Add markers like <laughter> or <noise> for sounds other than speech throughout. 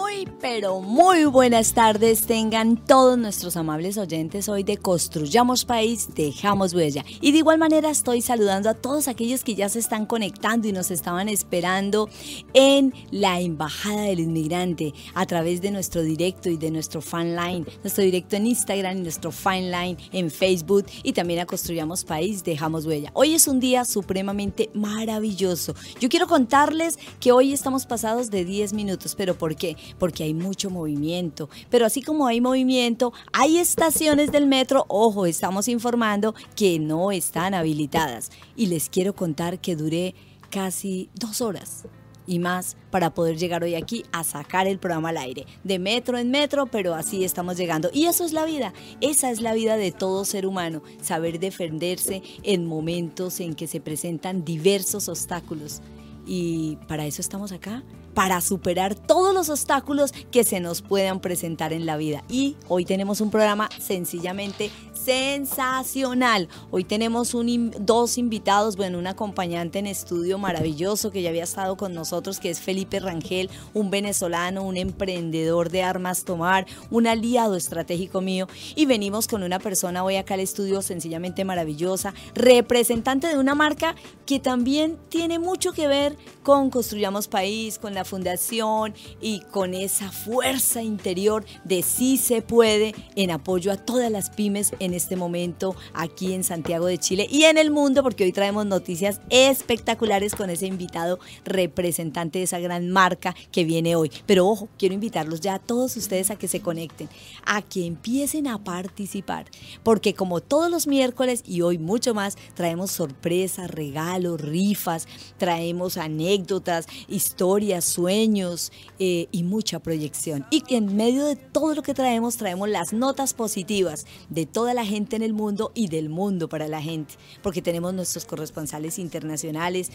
Muy, pero muy buenas tardes tengan todos nuestros amables oyentes hoy de Construyamos País, Dejamos Huella. Y de igual manera estoy saludando a todos aquellos que ya se están conectando y nos estaban esperando en la Embajada del Inmigrante a través de nuestro directo y de nuestro fan line, nuestro directo en Instagram y nuestro fan line en Facebook y también a Construyamos País, Dejamos Huella. Hoy es un día supremamente maravilloso. Yo quiero contarles que hoy estamos pasados de 10 minutos, pero ¿por qué? Porque hay mucho movimiento. Pero así como hay movimiento, hay estaciones del metro, ojo, estamos informando que no están habilitadas. Y les quiero contar que duré casi dos horas y más para poder llegar hoy aquí a sacar el programa al aire. De metro en metro, pero así estamos llegando. Y eso es la vida. Esa es la vida de todo ser humano. Saber defenderse en momentos en que se presentan diversos obstáculos. Y para eso estamos acá, para superar todos los obstáculos que se nos puedan presentar en la vida. Y hoy tenemos un programa sencillamente sensacional. Hoy tenemos dos invitados, bueno, un acompañante en estudio maravilloso que ya había estado con nosotros, que es Felipe Rangel, un venezolano, un emprendedor de armas tomar, un aliado estratégico mío. Y venimos con una persona hoy acá al estudio sencillamente maravillosa, representante de una marca que también tiene mucho que ver con Construyamos País, con la fundación y con esa fuerza interior de sí se puede en apoyo a todas las pymes en este momento aquí en Santiago de Chile y en el mundo, porque hoy traemos noticias espectaculares con ese invitado representante de esa gran marca que viene hoy. Pero ojo, quiero invitarlos ya a todos ustedes a que se conecten, a que empiecen a participar, porque como todos los miércoles y hoy mucho más, traemos sorpresas, regalos, rifas, traemos anécdotas, historias, sueños eh, y mucha proyección. Y en medio de todo lo que traemos, traemos las notas positivas de toda la gente en el mundo y del mundo para la gente, porque tenemos nuestros corresponsales internacionales.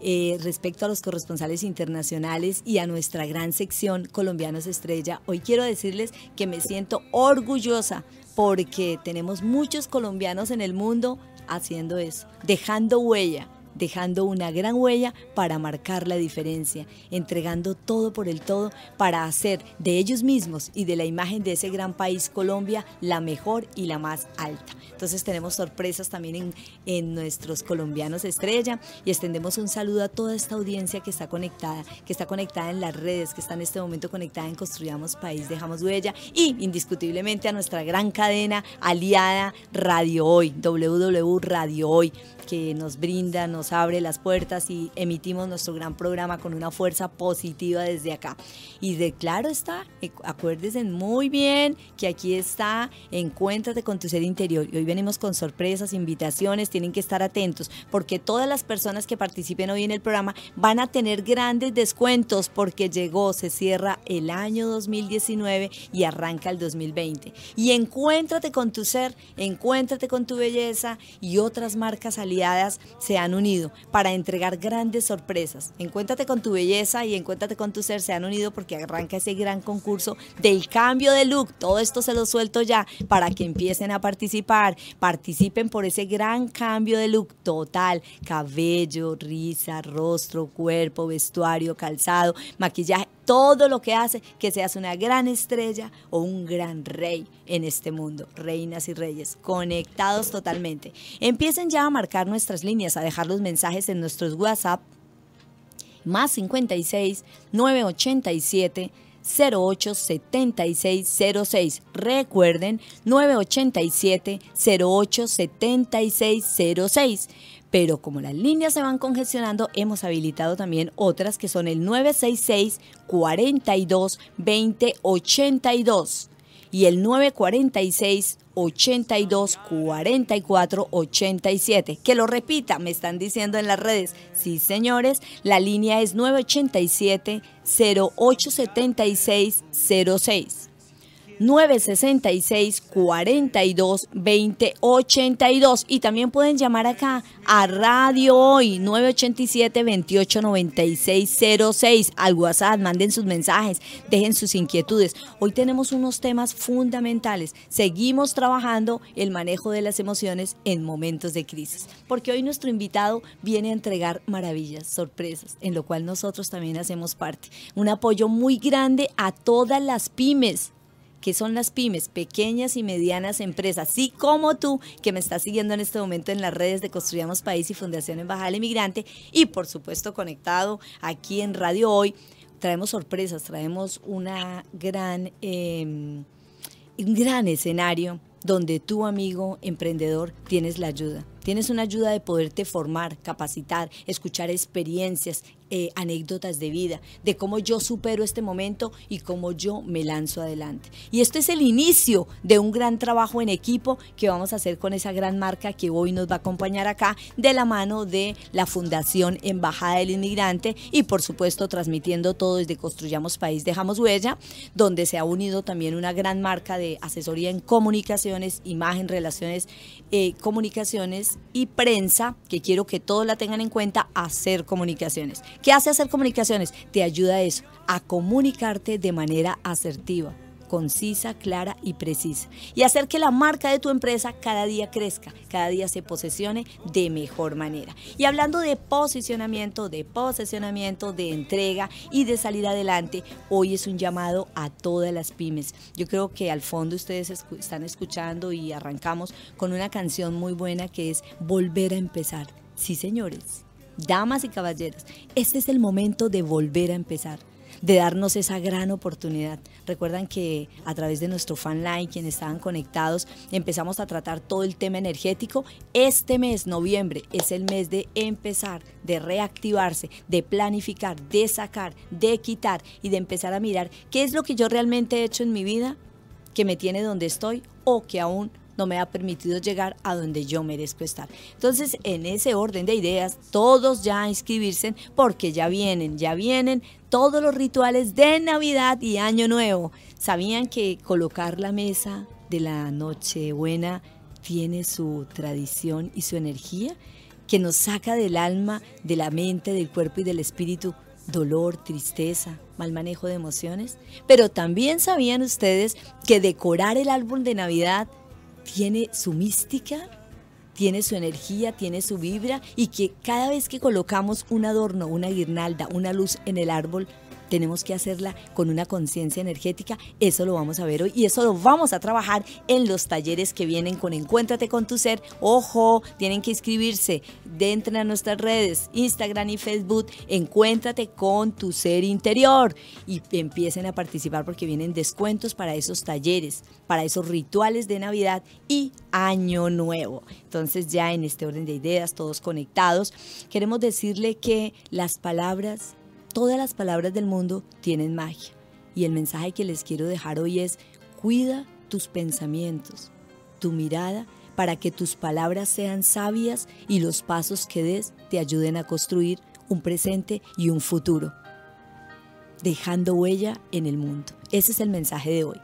Eh, respecto a los corresponsales internacionales y a nuestra gran sección Colombianos Estrella, hoy quiero decirles que me siento orgullosa porque tenemos muchos colombianos en el mundo haciendo eso, dejando huella dejando una gran huella para marcar la diferencia, entregando todo por el todo para hacer de ellos mismos y de la imagen de ese gran país Colombia la mejor y la más alta. Entonces tenemos sorpresas también en, en nuestros colombianos estrella y extendemos un saludo a toda esta audiencia que está conectada, que está conectada en las redes, que está en este momento conectada en Construyamos País, Dejamos Huella y indiscutiblemente a nuestra gran cadena aliada Radio Hoy, www Radio Hoy que nos brinda, nos abre las puertas y emitimos nuestro gran programa con una fuerza positiva desde acá. Y de claro está, eh, acuérdense muy bien que aquí está, encuéntrate con tu ser interior. Y hoy venimos con sorpresas, invitaciones, tienen que estar atentos porque todas las personas que participen hoy en el programa van a tener grandes descuentos porque llegó, se cierra el año 2019 y arranca el 2020. Y encuéntrate con tu ser, encuéntrate con tu belleza y otras marcas aliadas se han unido para entregar grandes sorpresas. Encuéntrate con tu belleza y encuéntrate con tu ser se han unido porque arranca ese gran concurso del cambio de look. Todo esto se lo suelto ya para que empiecen a participar. Participen por ese gran cambio de look total. Cabello, risa, rostro, cuerpo, vestuario, calzado, maquillaje todo lo que hace que seas una gran estrella o un gran rey en este mundo, reinas y reyes, conectados totalmente. Empiecen ya a marcar nuestras líneas, a dejar los mensajes en nuestros WhatsApp más 56 987 087606. Recuerden 987 087606 pero como las líneas se van congestionando, hemos habilitado también otras que son el 966 42 20 82 y el 946 82 44 87. Que lo repita, me están diciendo en las redes. Sí, señores, la línea es 987 0876 06. 966 42 20 82 y también pueden llamar acá a Radio Hoy 987 28 96 06 al WhatsApp, manden sus mensajes, dejen sus inquietudes. Hoy tenemos unos temas fundamentales. Seguimos trabajando el manejo de las emociones en momentos de crisis, porque hoy nuestro invitado viene a entregar maravillas, sorpresas, en lo cual nosotros también hacemos parte. Un apoyo muy grande a todas las pymes que son las pymes, pequeñas y medianas empresas, así como tú que me estás siguiendo en este momento en las redes de Construyamos País y Fundación Embajada del Inmigrante y por supuesto conectado aquí en Radio Hoy. Traemos sorpresas, traemos una gran, em, un gran escenario donde tu amigo emprendedor tienes la ayuda. Tienes una ayuda de poderte formar, capacitar, escuchar experiencias, eh, anécdotas de vida, de cómo yo supero este momento y cómo yo me lanzo adelante. Y esto es el inicio de un gran trabajo en equipo que vamos a hacer con esa gran marca que hoy nos va a acompañar acá de la mano de la Fundación Embajada del Inmigrante y por supuesto transmitiendo todo desde Construyamos País, Dejamos Huella, donde se ha unido también una gran marca de asesoría en comunicaciones, imagen, relaciones, eh, comunicaciones y prensa, que quiero que todos la tengan en cuenta, hacer comunicaciones ¿Qué hace hacer comunicaciones? Te ayuda a eso, a comunicarte de manera asertiva concisa, clara y precisa. Y hacer que la marca de tu empresa cada día crezca, cada día se posesione de mejor manera. Y hablando de posicionamiento, de posesionamiento, de entrega y de salir adelante, hoy es un llamado a todas las pymes. Yo creo que al fondo ustedes están escuchando y arrancamos con una canción muy buena que es Volver a empezar. Sí, señores damas y caballeros, este es el momento de volver a empezar de darnos esa gran oportunidad. Recuerdan que a través de nuestro fan line, quienes estaban conectados, empezamos a tratar todo el tema energético. Este mes, noviembre, es el mes de empezar, de reactivarse, de planificar, de sacar, de quitar y de empezar a mirar qué es lo que yo realmente he hecho en mi vida que me tiene donde estoy o que aún no me ha permitido llegar a donde yo merezco estar. Entonces, en ese orden de ideas, todos ya inscribirse porque ya vienen, ya vienen todos los rituales de Navidad y Año Nuevo. ¿Sabían que colocar la mesa de la Nochebuena tiene su tradición y su energía? Que nos saca del alma, de la mente, del cuerpo y del espíritu dolor, tristeza, mal manejo de emociones. Pero también sabían ustedes que decorar el árbol de Navidad tiene su mística, tiene su energía, tiene su vibra y que cada vez que colocamos un adorno, una guirnalda, una luz en el árbol, tenemos que hacerla con una conciencia energética. Eso lo vamos a ver hoy y eso lo vamos a trabajar en los talleres que vienen con Encuéntrate con tu ser. Ojo, tienen que inscribirse. Dentro a nuestras redes, Instagram y Facebook. Encuéntrate con tu ser interior y empiecen a participar porque vienen descuentos para esos talleres, para esos rituales de Navidad y Año Nuevo. Entonces ya en este orden de ideas, todos conectados, queremos decirle que las palabras Todas las palabras del mundo tienen magia. Y el mensaje que les quiero dejar hoy es, cuida tus pensamientos, tu mirada, para que tus palabras sean sabias y los pasos que des te ayuden a construir un presente y un futuro, dejando huella en el mundo. Ese es el mensaje de hoy.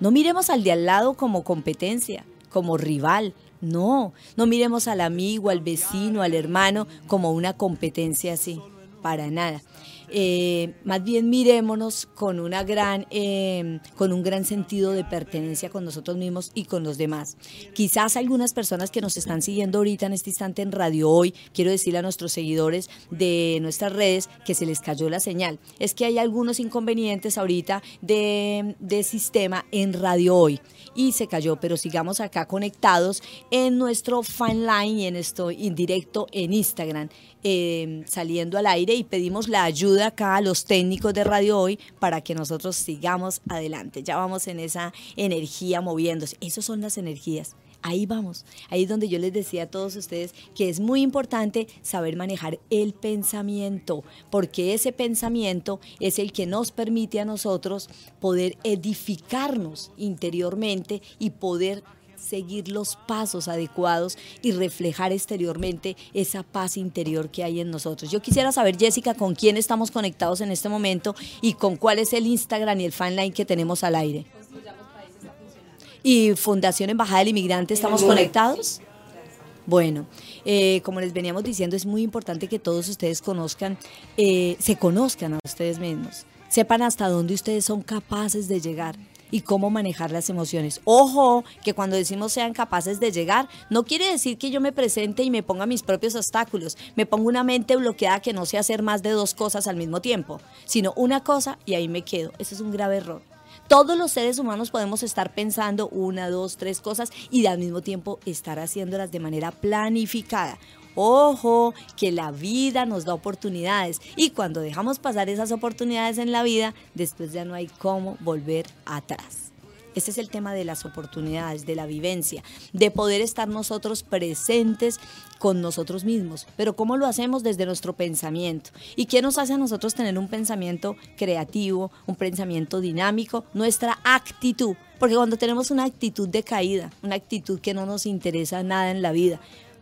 No miremos al de al lado como competencia, como rival. No, no miremos al amigo, al vecino, al hermano como una competencia así. Para nada. Eh, más bien mirémonos con, una gran, em, con un gran sentido de pertenencia con nosotros mismos y con los demás. Quizás algunas personas que nos están siguiendo ahorita en este instante en Radio Hoy, quiero decirle a nuestros seguidores de nuestras redes que se les cayó la señal. Es que hay algunos inconvenientes ahorita de, sistema en Radio Hoy y se cayó, pero sigamos acá conectados en nuestro fan line y en esto indirecto en Instagram. Em, saliendo al aire y pedimos la ayuda acá a los técnicos de Radio Hoy para que nosotros sigamos adelante. Ya vamos en esa energía moviéndose. Esas son las energías. Ahí vamos, ahí es donde yo les decía a todos ustedes que es muy importante saber manejar el pensamiento, porque ese pensamiento es el que nos permite a nosotros poder edificarnos interiormente y poder seguir los pasos adecuados y reflejar exteriormente esa paz interior que hay en nosotros. Yo quisiera saber, Jessica, con quién estamos conectados en este momento y con cuál es el Instagram y el fanline que tenemos al aire. ¿Y Fundación Embajada del Inmigrante estamos conectados? Bueno, eh, como les veníamos diciendo, es muy importante que todos ustedes conozcan, eh, se conozcan a ustedes mismos, sepan hasta dónde ustedes son capaces de llegar y cómo manejar las emociones. Ojo, que cuando decimos sean capaces de llegar, no quiere decir que yo me presente y me ponga mis propios obstáculos, me pongo una mente bloqueada que no sé hacer más de dos cosas al mismo tiempo, sino una cosa y ahí me quedo. Ese es un grave error. Todos los seres humanos podemos estar pensando una, dos, tres cosas y al mismo tiempo estar haciéndolas de manera planificada. Ojo, que la vida nos da oportunidades y cuando dejamos pasar esas oportunidades en la vida, después ya no hay cómo volver atrás. Este es el tema de las oportunidades, de la vivencia, de poder estar nosotros presentes con nosotros mismos. Pero ¿cómo lo hacemos desde nuestro pensamiento? ¿Y qué nos hace a nosotros tener un pensamiento creativo, un pensamiento dinámico? Nuestra actitud. Porque cuando tenemos una actitud de caída, una actitud que no nos interesa nada en la vida,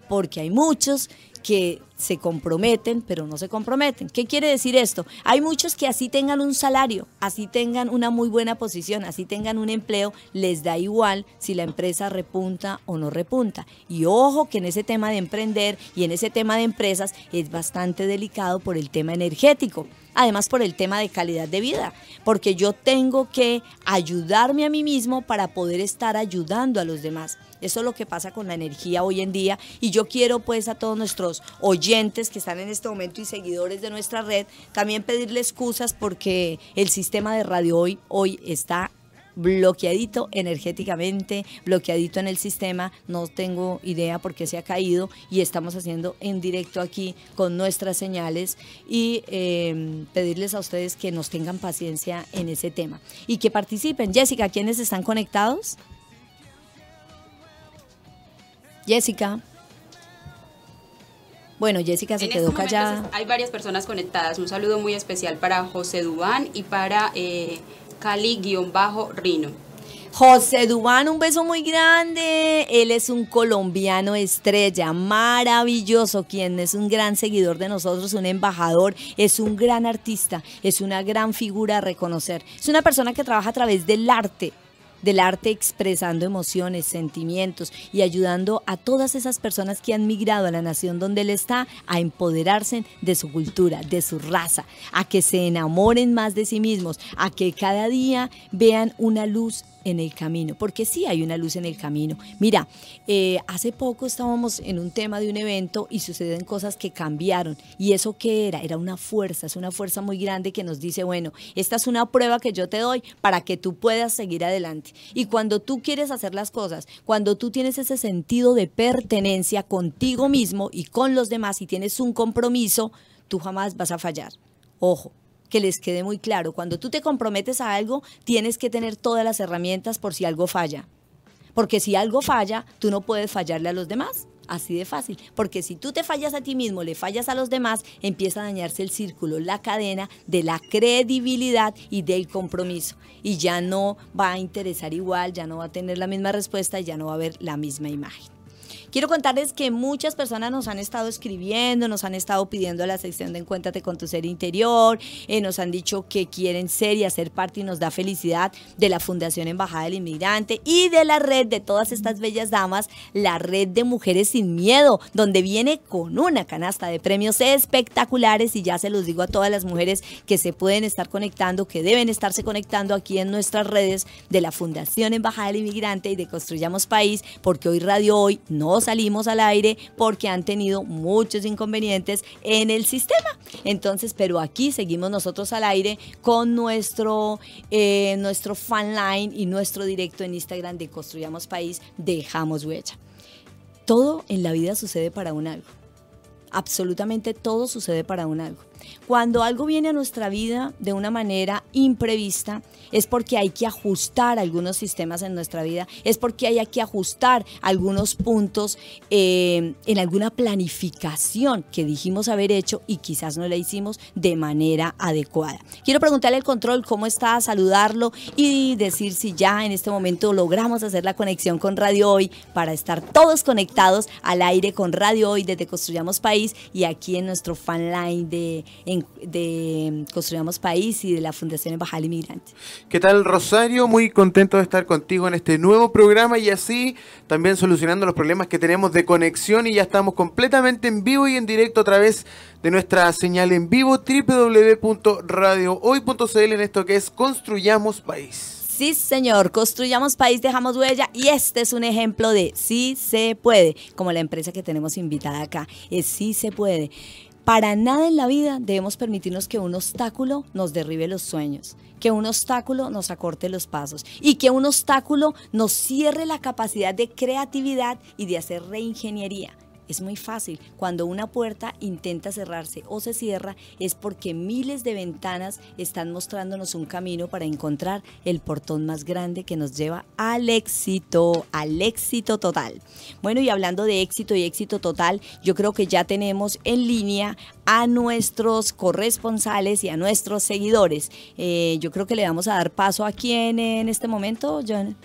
porque hay muchos que se comprometen, pero no se comprometen. ¿Qué quiere decir esto? Hay muchos que así tengan un salario, así tengan una muy buena posición, así tengan un empleo, les da igual si la empresa repunta o no repunta. Y ojo que en ese tema de emprender y en ese tema de empresas es bastante delicado por el tema energético además por el tema de calidad de vida, porque yo tengo que ayudarme a mí mismo para poder estar ayudando a los demás. Eso es lo que pasa con la energía hoy en día y yo quiero pues a todos nuestros oyentes que están en este momento y seguidores de nuestra red también pedirle excusas porque el sistema de radio hoy, hoy está bloqueadito energéticamente, bloqueadito en el sistema, no tengo idea por qué se ha caído y estamos haciendo en directo aquí con nuestras señales y em, pedirles a ustedes que nos tengan paciencia en ese tema y que participen. Jessica, ¿quiénes están conectados? Jessica. Bueno, Jessica se en quedó callada. Hay varias personas conectadas. Un saludo muy especial para José Dubán y para eh, Cali-Rino. José Dubán, un beso muy grande. Él es un colombiano estrella, maravilloso, quien es un gran seguidor de nosotros, un embajador, es un gran artista, es una gran figura a reconocer. Es una persona que trabaja a través del arte, del arte expresando emociones, sentimientos y ayudando a todas esas personas que han migrado a la nación donde él está a empoderarse de su cultura, de su raza, a que se enamoren más de sí mismos, a que cada día vean una luz en el camino, porque sí hay una luz en el camino. Mira, eh, hace poco estábamos en un tema de un evento y suceden cosas que cambiaron. ¿Y eso qué era? Era una fuerza, es una fuerza muy grande que nos dice, bueno, esta es una prueba que yo te doy para que tú puedas seguir adelante. Y cuando tú quieres hacer las cosas, cuando tú tienes ese sentido de pertenencia contigo mismo y con los demás y tienes un compromiso, tú jamás vas a fallar. Ojo, que les quede muy claro, cuando tú te comprometes a algo, tienes que tener todas las herramientas por si algo falla. Porque si algo falla, tú no puedes fallarle a los demás. Así de fácil. Porque si tú te fallas a ti mismo, le fallas a los demás, empieza a dañarse el círculo, la cadena de la credibilidad y del compromiso. Y ya no va a interesar igual, ya no va a tener la misma respuesta ya no va a haber la misma imagen. Quiero contarles que muchas personas nos han estado escribiendo, nos han estado pidiendo la sección de Encuéntrate con tu ser interior, eh, nos han dicho que quieren ser y hacer parte y nos da felicidad de la Fundación Embajada del Inmigrante y de la red de todas estas bellas damas, la red de Mujeres Sin Miedo, donde viene con una canasta de premios espectaculares y ya se los digo a todas las mujeres que se pueden estar conectando, que deben estarse conectando aquí en nuestras redes de la Fundación Embajada del Inmigrante y de Construyamos País, porque hoy Radio Hoy no salimos al aire porque han tenido muchos inconvenientes en el sistema. Entonces, pero aquí seguimos nosotros al aire con nuestro, eh, nuestro fan line y nuestro directo en Instagram de Construyamos País, dejamos huella. Todo en la vida sucede para un algo. Absolutamente todo sucede para un algo. Cuando algo viene a nuestra vida de una manera imprevista, es porque hay que ajustar algunos sistemas en nuestra vida, es porque hay que ajustar algunos puntos eh, en alguna planificación que dijimos haber hecho y quizás no la hicimos de manera adecuada. Quiero preguntarle al control cómo está, saludarlo y decir si ya en este momento logramos hacer la conexión con Radio Hoy para estar todos conectados al aire con Radio Hoy desde Construyamos País y aquí en nuestro fan line de de Construyamos País y de la Fundación Embajada Inmigrante. ¿Qué tal, Rosario? Muy contento de estar contigo en este nuevo programa y así también solucionando los problemas que tenemos de conexión y ya estamos completamente en vivo y en directo a través de nuestra señal en vivo www.radiohoy.cl en esto que es Construyamos País. Sí, señor, construyamos país, dejamos huella y este es un ejemplo de sí se puede, como la empresa que tenemos invitada acá, es sí se puede. Para nada en la vida debemos permitirnos que un obstáculo nos derribe los sueños, que un obstáculo nos acorte los pasos y que un obstáculo nos cierre la capacidad de creatividad y de hacer reingeniería. Es muy fácil. Cuando una puerta intenta cerrarse o se cierra es porque miles de ventanas están mostrándonos un camino para encontrar el portón más grande que nos lleva al éxito, al éxito total. Bueno, y hablando de éxito y éxito total, yo creo que ya tenemos en línea a nuestros corresponsales y a nuestros seguidores. Eh, yo creo que le vamos a dar paso aquí en, en este momento, John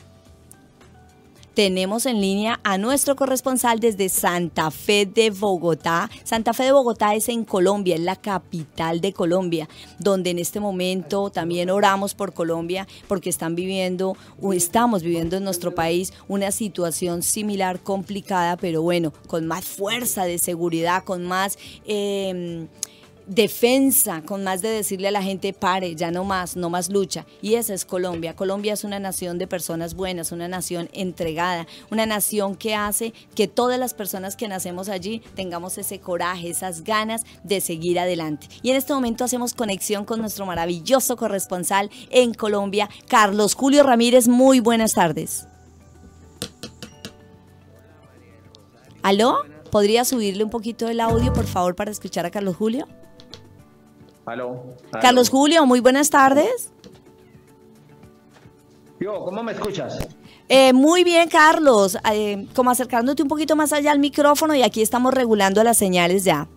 tenemos en línea a nuestro corresponsal desde Santa Fe de Bogotá. Santa Fe de Bogotá es en Colombia, es la capital de Colombia, donde en este momento también oramos por Colombia porque están viviendo o estamos viviendo en nuestro país una situación similar, complicada, pero bueno, con más fuerza de seguridad, con más... Eh, defensa, con más de decirle a la gente, pare, ya no más, no más lucha. Y esa es Colombia. Colombia es una nación de personas buenas, una nación entregada, una nación que hace que todas las personas que nacemos allí tengamos ese coraje, esas ganas de seguir adelante. Y en este momento hacemos conexión con nuestro maravilloso corresponsal en Colombia, Carlos Julio Ramírez. Muy buenas tardes. ¿Aló? ¿Podría subirle un poquito el audio, por favor, para escuchar a Carlos Julio? Carlos Julio, muy buenas tardes. Yo, ¿cómo me escuchas? Eh, muy bien, Carlos. Eh, como acercándote un poquito más allá al micrófono y aquí estamos regulando las señales ya.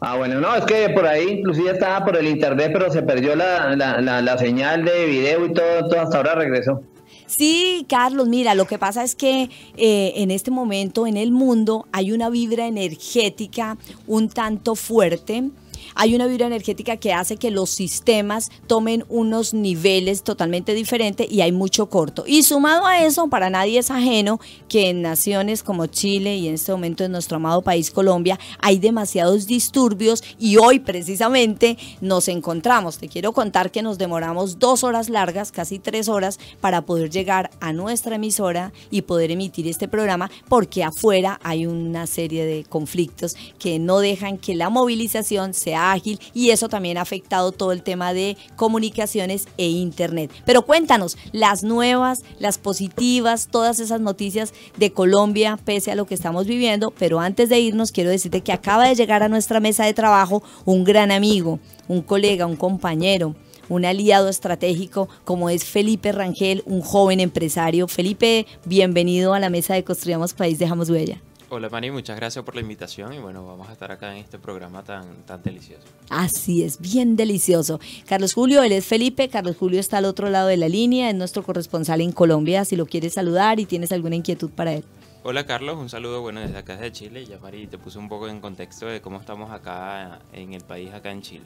Ah, bueno, no, es que por ahí inclusive estaba por el internet, pero se perdió la, señal de video y todo, todo, hasta ahora regresó. Sí, Carlos, mira, lo que pasa es que eh, en este momento en el mundo hay una vibra energética un tanto fuerte hay una vibra energética que hace que los sistemas tomen unos niveles totalmente diferentes y hay mucho corto. Y sumado a eso, para nadie es ajeno que en naciones como Chile y en este momento en nuestro amado país Colombia hay demasiados disturbios y hoy precisamente nos encontramos. Te quiero contar que nos demoramos dos horas largas, casi tres horas, para poder llegar a nuestra emisora y poder emitir este programa porque afuera hay una serie de conflictos que no dejan que la movilización sea ágil y eso también ha afectado todo el tema de comunicaciones e internet. Pero cuéntanos las nuevas, las positivas, todas esas noticias de Colombia pese a lo que estamos viviendo, pero antes de irnos quiero decirte que acaba de llegar a nuestra mesa de trabajo un gran amigo, un colega, un compañero, un aliado estratégico como es Felipe Rangel, un joven empresario. Felipe, bienvenido a la mesa de Construyamos País, dejamos huella. Hola Mani, muchas gracias por la invitación y bueno, vamos a estar acá en este programa tan, tan delicioso. Así es, bien delicioso. Carlos Julio, él es Felipe, Carlos Julio está al otro lado de la línea, es nuestro corresponsal en Colombia, si lo quieres saludar y tienes alguna inquietud para él. Hola Carlos, un saludo bueno desde acá de Chile. Ya Mari te puse un poco en contexto de cómo estamos acá en el país, acá en Chile.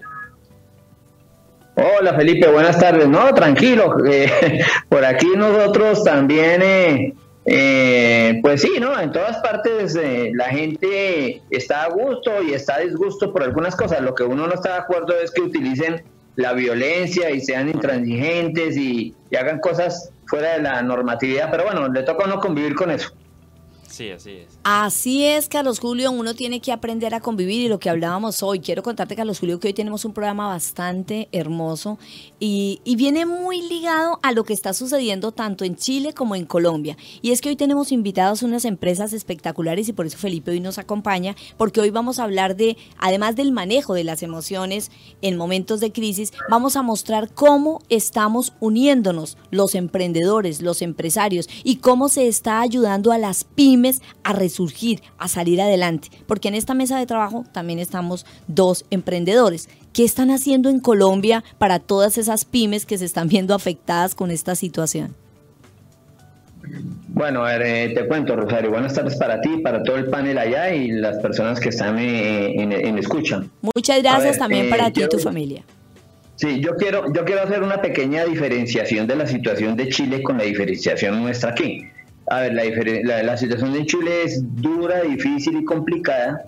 Hola Felipe, buenas tardes. No, tranquilo, eh, <laughs> por aquí nosotros también... Eh, eh, pues sí, ¿no? En todas partes eh, la gente está a gusto y está a disgusto por algunas cosas. Lo que uno no está de acuerdo es que utilicen la violencia y sean intransigentes y, y hagan cosas fuera de la normatividad. Pero bueno, le toca a uno convivir con eso. Sí, así es. Así es, Carlos Julio, uno tiene que aprender a convivir y lo que hablábamos hoy. Quiero contarte, Carlos Julio, que hoy tenemos un programa bastante hermoso y, viene muy ligado a lo que está sucediendo tanto en Chile como en Colombia. Y es que hoy tenemos invitados unas empresas espectaculares y por eso Felipe hoy nos acompaña, porque hoy vamos a hablar de, además del manejo de las emociones en momentos de crisis, vamos a mostrar cómo estamos uniéndonos los emprendedores, los empresarios y cómo se está ayudando a las pymes a resurgir, a salir adelante. Porque en esta mesa de trabajo también estamos dos emprendedores. ¿Qué están haciendo en Colombia para todas esas pymes que se están viendo afectadas con esta situación? Bueno, a ver, eh, te cuento, Rosario. Buenas tardes para ti, para todo el panel allá y las personas que están eh, en, escucha. Muchas gracias también para ti y tu familia. Sí, yo quiero, yo quiero hacer una pequeña diferenciación de la situación de Chile con la diferenciación nuestra aquí. A ver, la, la, situación de Chile es dura, difícil y complicada.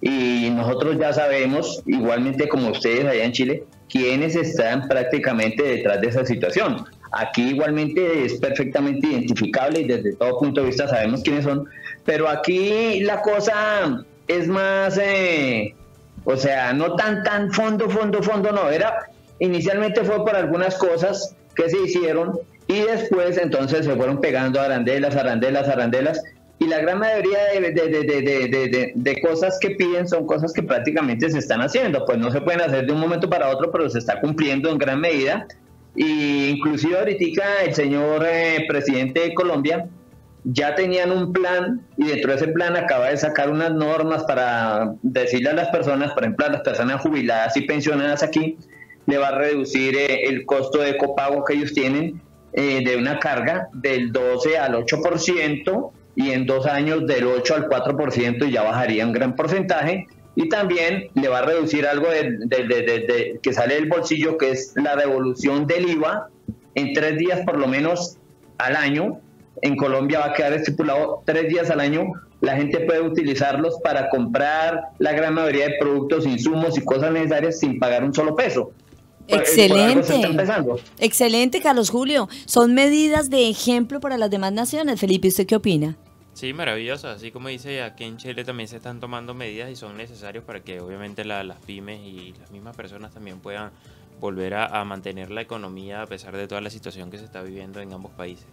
Y nosotros ya sabemos, igualmente como ustedes allá en Chile, quiénes están prácticamente detrás de esa situación. Aquí igualmente es perfectamente identificable y desde todo punto de vista sabemos quiénes son, pero aquí la cosa es más, eh, o sea, no tan, tan fondo, fondo, fondo, no, era Inicialmente fue por algunas cosas que se hicieron y después entonces se fueron pegando arandelas, arandelas, arandelas. Y la gran mayoría de, cosas que piden son cosas que prácticamente se están haciendo, pues no se pueden hacer de un momento para otro, pero se está cumpliendo en gran medida. Y inclusive ahorita el señor eh, presidente de Colombia ya tenían un plan y dentro de ese plan acaba de sacar unas normas para decirle a las personas, por ejemplo a las personas jubiladas y pensionadas aquí, le va a reducir eh, el costo de copago que ellos tienen eh, de una carga del 12 al 8% y en dos años del 8 al 4% y ya bajaría un gran porcentaje. Y también le va a reducir algo de, que sale del bolsillo, que es la devolución del IVA en tres días por lo menos al año. En Colombia va a quedar estipulado tres días al año. La gente puede utilizarlos para comprar la gran mayoría de productos, insumos y cosas necesarias sin pagar un solo peso. Excelente. Excelente, Carlos Julio. Son medidas de ejemplo para las demás naciones. Felipe, ¿usted qué opina? Sí, maravilloso. Así como dice, aquí en Chile también se están tomando medidas y son necesarios para que obviamente las pymes y las mismas personas también puedan volver a mantener la economía a pesar de toda la situación que se está viviendo en ambos países.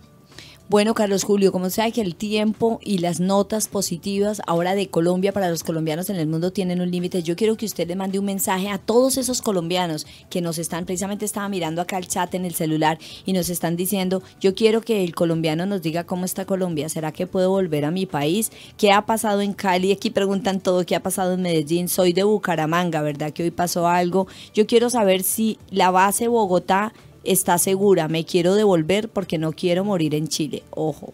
Bueno, Carlos Julio, como sea que el tiempo y las notas positivas ahora de Colombia para los colombianos en el mundo tienen un límite, yo quiero que usted le mande un mensaje a todos esos colombianos que nos están, precisamente estaba mirando acá el chat en el celular y nos están diciendo, yo quiero que el colombiano nos diga cómo está Colombia, ¿será que puedo volver a mi país? ¿Qué ha pasado en Cali? Aquí preguntan todo, ¿qué ha pasado en Medellín? Soy de Bucaramanga, ¿verdad que hoy pasó algo? Yo quiero saber si la base Bogotá está segura, me quiero devolver porque no quiero morir en Chile. Ojo.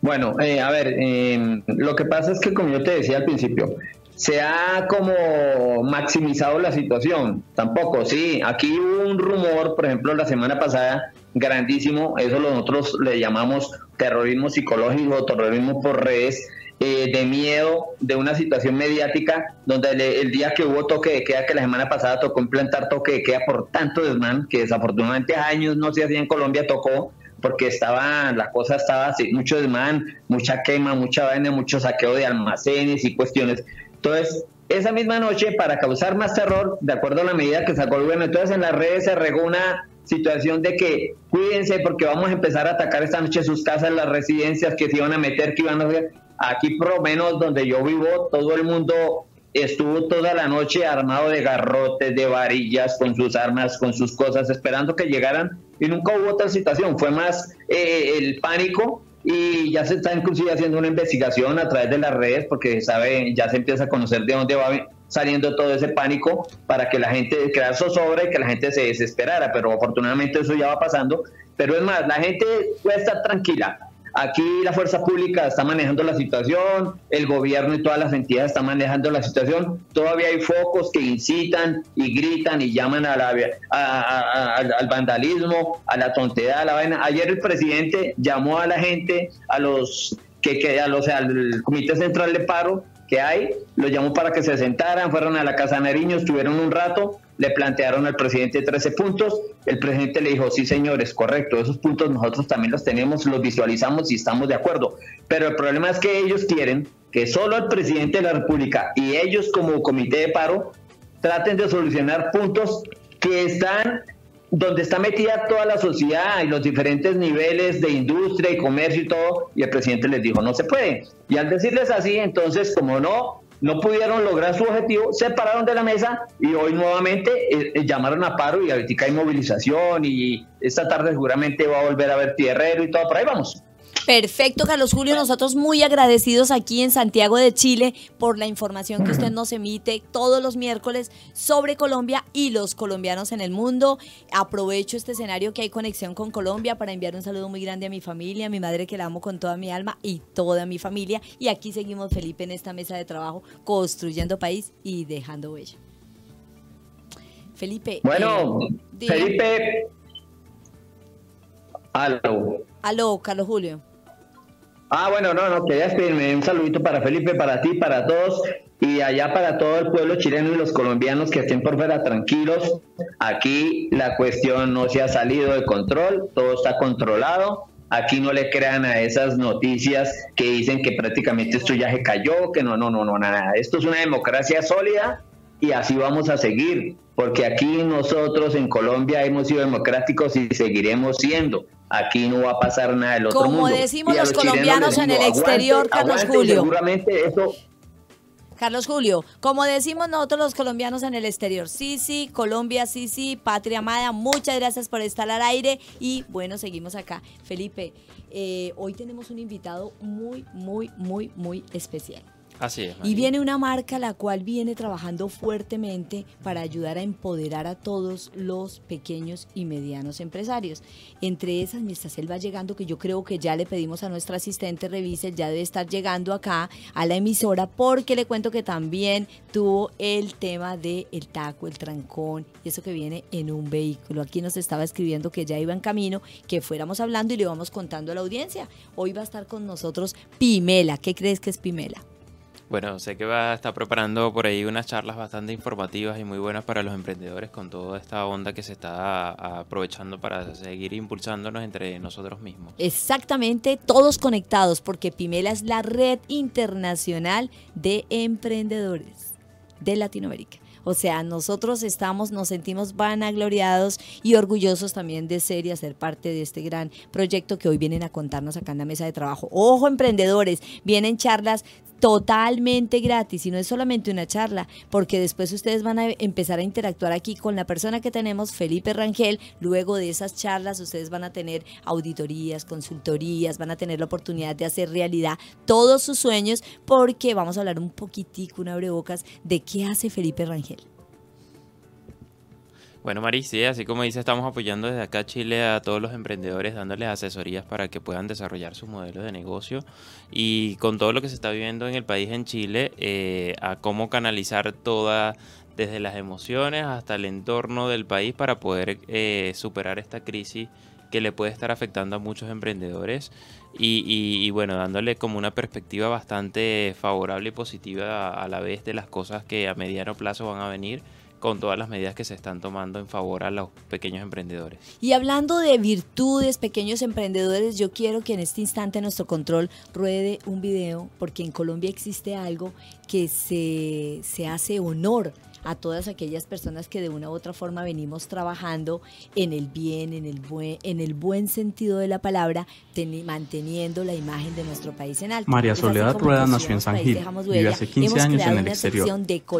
Bueno, eh, a ver, em, lo que pasa es que como yo te decía al principio, se ha como maximizado la situación. Tampoco, sí, aquí hubo un rumor, por ejemplo, la semana pasada, grandísimo, eso nosotros le llamamos terrorismo psicológico, terrorismo por redes, eh, de miedo de una situación mediática donde el, día que hubo toque de queda, que la semana pasada tocó implantar toque de queda por tanto desmán, que desafortunadamente años no se hacía en Colombia, tocó porque estaba, la cosa estaba así, mucho desmán, mucha quema, mucha vaina, mucho saqueo de almacenes y cuestiones. Entonces, esa misma noche, para causar más terror, de acuerdo a la medida que sacó el gobierno, entonces en las redes se regó una situación de que cuídense porque vamos a empezar a atacar esta noche sus casas, las residencias que se iban a meter, que iban a hacer. Aquí por lo menos donde yo vivo, todo el mundo estuvo toda la noche armado de garrotes, de varillas, con sus armas, con sus cosas, esperando que llegaran y nunca hubo otra situación, fue más eh, el pánico y ya se está inclusive haciendo una investigación a través de las redes porque sabe, ya se empieza a conocer de dónde va saliendo todo ese pánico para que la gente crear zozobra y que la gente se desesperara, pero afortunadamente eso ya va pasando, pero es más, la gente puede estar tranquila, Aquí la fuerza pública está manejando la situación, el gobierno y todas las entidades están manejando la situación. Todavía hay focos que incitan y gritan y llaman a la, al vandalismo, a la tontería, a la vaina. Ayer el presidente llamó a la gente, a los que, que a los, al Comité Central de Paro que hay, lo llamó para que se sentaran, fueron a la Casa Nariño, estuvieron un rato, le plantearon al presidente 13 puntos, el presidente le dijo, sí señores, correcto, esos puntos nosotros también los tenemos, los visualizamos y estamos de acuerdo, pero el problema es que ellos quieren que solo el presidente de la República y ellos como comité de paro traten de solucionar puntos que están donde está metida toda la sociedad y los diferentes niveles de industria y comercio y todo, y el presidente les dijo, no se puede. Y al decirles así, entonces, como no no pudieron lograr su objetivo, se pararon de la mesa y hoy nuevamente eh, eh, llamaron a paro y ahorita hay movilización y esta tarde seguramente va a volver a ver tierrero y todo, por ahí vamos. Perfecto, Carlos Julio. Nosotros muy agradecidos aquí en Santiago de Chile por la información que usted nos emite todos los miércoles sobre Colombia y los colombianos en el mundo. Aprovecho este escenario que hay conexión con Colombia para enviar un saludo muy grande a mi familia, a mi madre que la amo con toda mi alma y toda mi familia. Y aquí seguimos, Felipe, en esta mesa de trabajo, construyendo país y dejando huella. Felipe. Bueno, eh, Felipe. Aló. Aló, Carlos Julio. Ah, bueno, no, no, quería despedirme. Un saludito para Felipe, para ti, para todos y allá para todo el pueblo chileno y los colombianos que estén por fuera tranquilos. Aquí la cuestión no se ha salido de control, todo está controlado. Aquí no le crean a esas noticias que dicen que prácticamente esto ya se cayó, que no, no, no, no, nada. Esto es una democracia sólida y así vamos a seguir, porque aquí nosotros en Colombia hemos sido democráticos y seguiremos siendo aquí no va a pasar nada del otro Como decimos los, colombianos en el exterior, Carlos Julio. Seguramente eso Carlos Julio, como decimos nosotros los colombianos en el exterior, sí, sí, Colombia, sí, sí, patria amada, muchas gracias por estar al aire y bueno, seguimos acá. Felipe, eh, hoy tenemos un invitado muy, muy, muy, muy especial. Así es. Y viene una marca la cual viene trabajando fuertemente para ayudar a empoderar a todos los pequeños y medianos empresarios. Entre esas, mientras él va llegando, que yo creo que ya le pedimos a nuestra asistente revise, ya debe estar llegando acá a la emisora, porque le cuento que también tuvo el tema del el taco, el trancón, y eso que viene en un vehículo. Aquí nos estaba escribiendo que ya iba en camino, que fuéramos hablando y le vamos contando a la audiencia. Hoy va a estar con nosotros Pimela. ¿Qué crees que es Pimela? Bueno, sé que va a estar preparando por ahí unas charlas bastante informativas y muy buenas para los emprendedores con toda esta onda que se está aprovechando para seguir impulsándonos entre nosotros mismos. Exactamente, todos conectados porque Pimela es la red internacional de emprendedores de Latinoamérica. O sea, nosotros estamos, nos sentimos vanagloriados y orgullosos también de ser y hacer parte de este gran proyecto que hoy vienen a contarnos acá en la mesa de trabajo. Ojo, emprendedores, vienen charlas totalmente gratis y no es solamente una charla, porque después ustedes van a empezar a interactuar aquí con la persona que tenemos, Felipe Rangel. Luego de esas charlas ustedes van a tener auditorías, consultorías, van a tener la oportunidad de hacer realidad todos sus sueños, porque vamos a hablar un poquitico, una abrebocas, de qué hace Felipe Rangel. Bueno, Mari, sí, así como dice, estamos apoyando desde acá Chile a todos los emprendedores, dándoles asesorías para que puedan desarrollar su modelo de negocio. Y con todo lo que se está viviendo en el país en Chile, eh, a cómo canalizar toda, desde las emociones hasta el entorno del país para poder eh, superar esta crisis que le puede estar afectando a muchos emprendedores. Y, y, bueno, dándole como una perspectiva bastante favorable y positiva a la vez de las cosas que a mediano plazo van a venir con todas las medidas que se están tomando en favor a los pequeños emprendedores. Y hablando de virtudes, pequeños emprendedores, yo quiero que en este instante nuestro control ruede un video, porque en Colombia existe algo que se, se hace honor a todas aquellas personas que de una u otra forma venimos trabajando en el bien, en el buen, en el buen sentido de la palabra, manteniendo la imagen de nuestro país en alto. María Soledad Rueda nació en San Gil, vive hace 15 años en el exterior.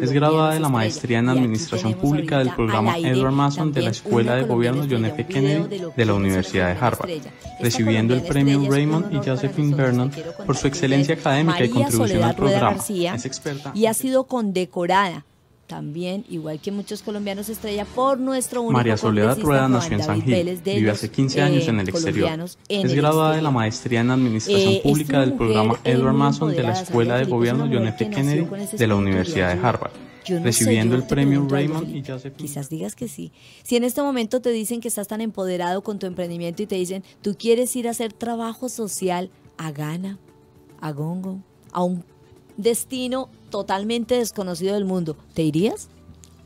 Es graduada de la maestría en Administración Pública del programa Edward Mason de la Escuela de Gobierno John F. Kennedy de la Universidad de Harvard, recibiendo el premio Raymond y Josephine Vernon por su excelencia académica y contribución al programa. Es experta y ha sido condecorada también, igual que muchos colombianos estrella, por nuestro único María Soledad Rueda nació en San Gil, vive hace 15 años en el exterior. es graduada de la maestría en Administración eh, Pública del programa Edward Mason de la Escuela de Gobierno John F. Kennedy de la Universidad de Harvard. recibiendo el premio Raymond y. Quizás digas que sí. Si en este momento te dicen que estás tan empoderado con tu emprendimiento y te dicen, tú quieres ir a hacer trabajo social a Ghana, a Gongo, a un destino totalmente desconocido del mundo, ¿te irías?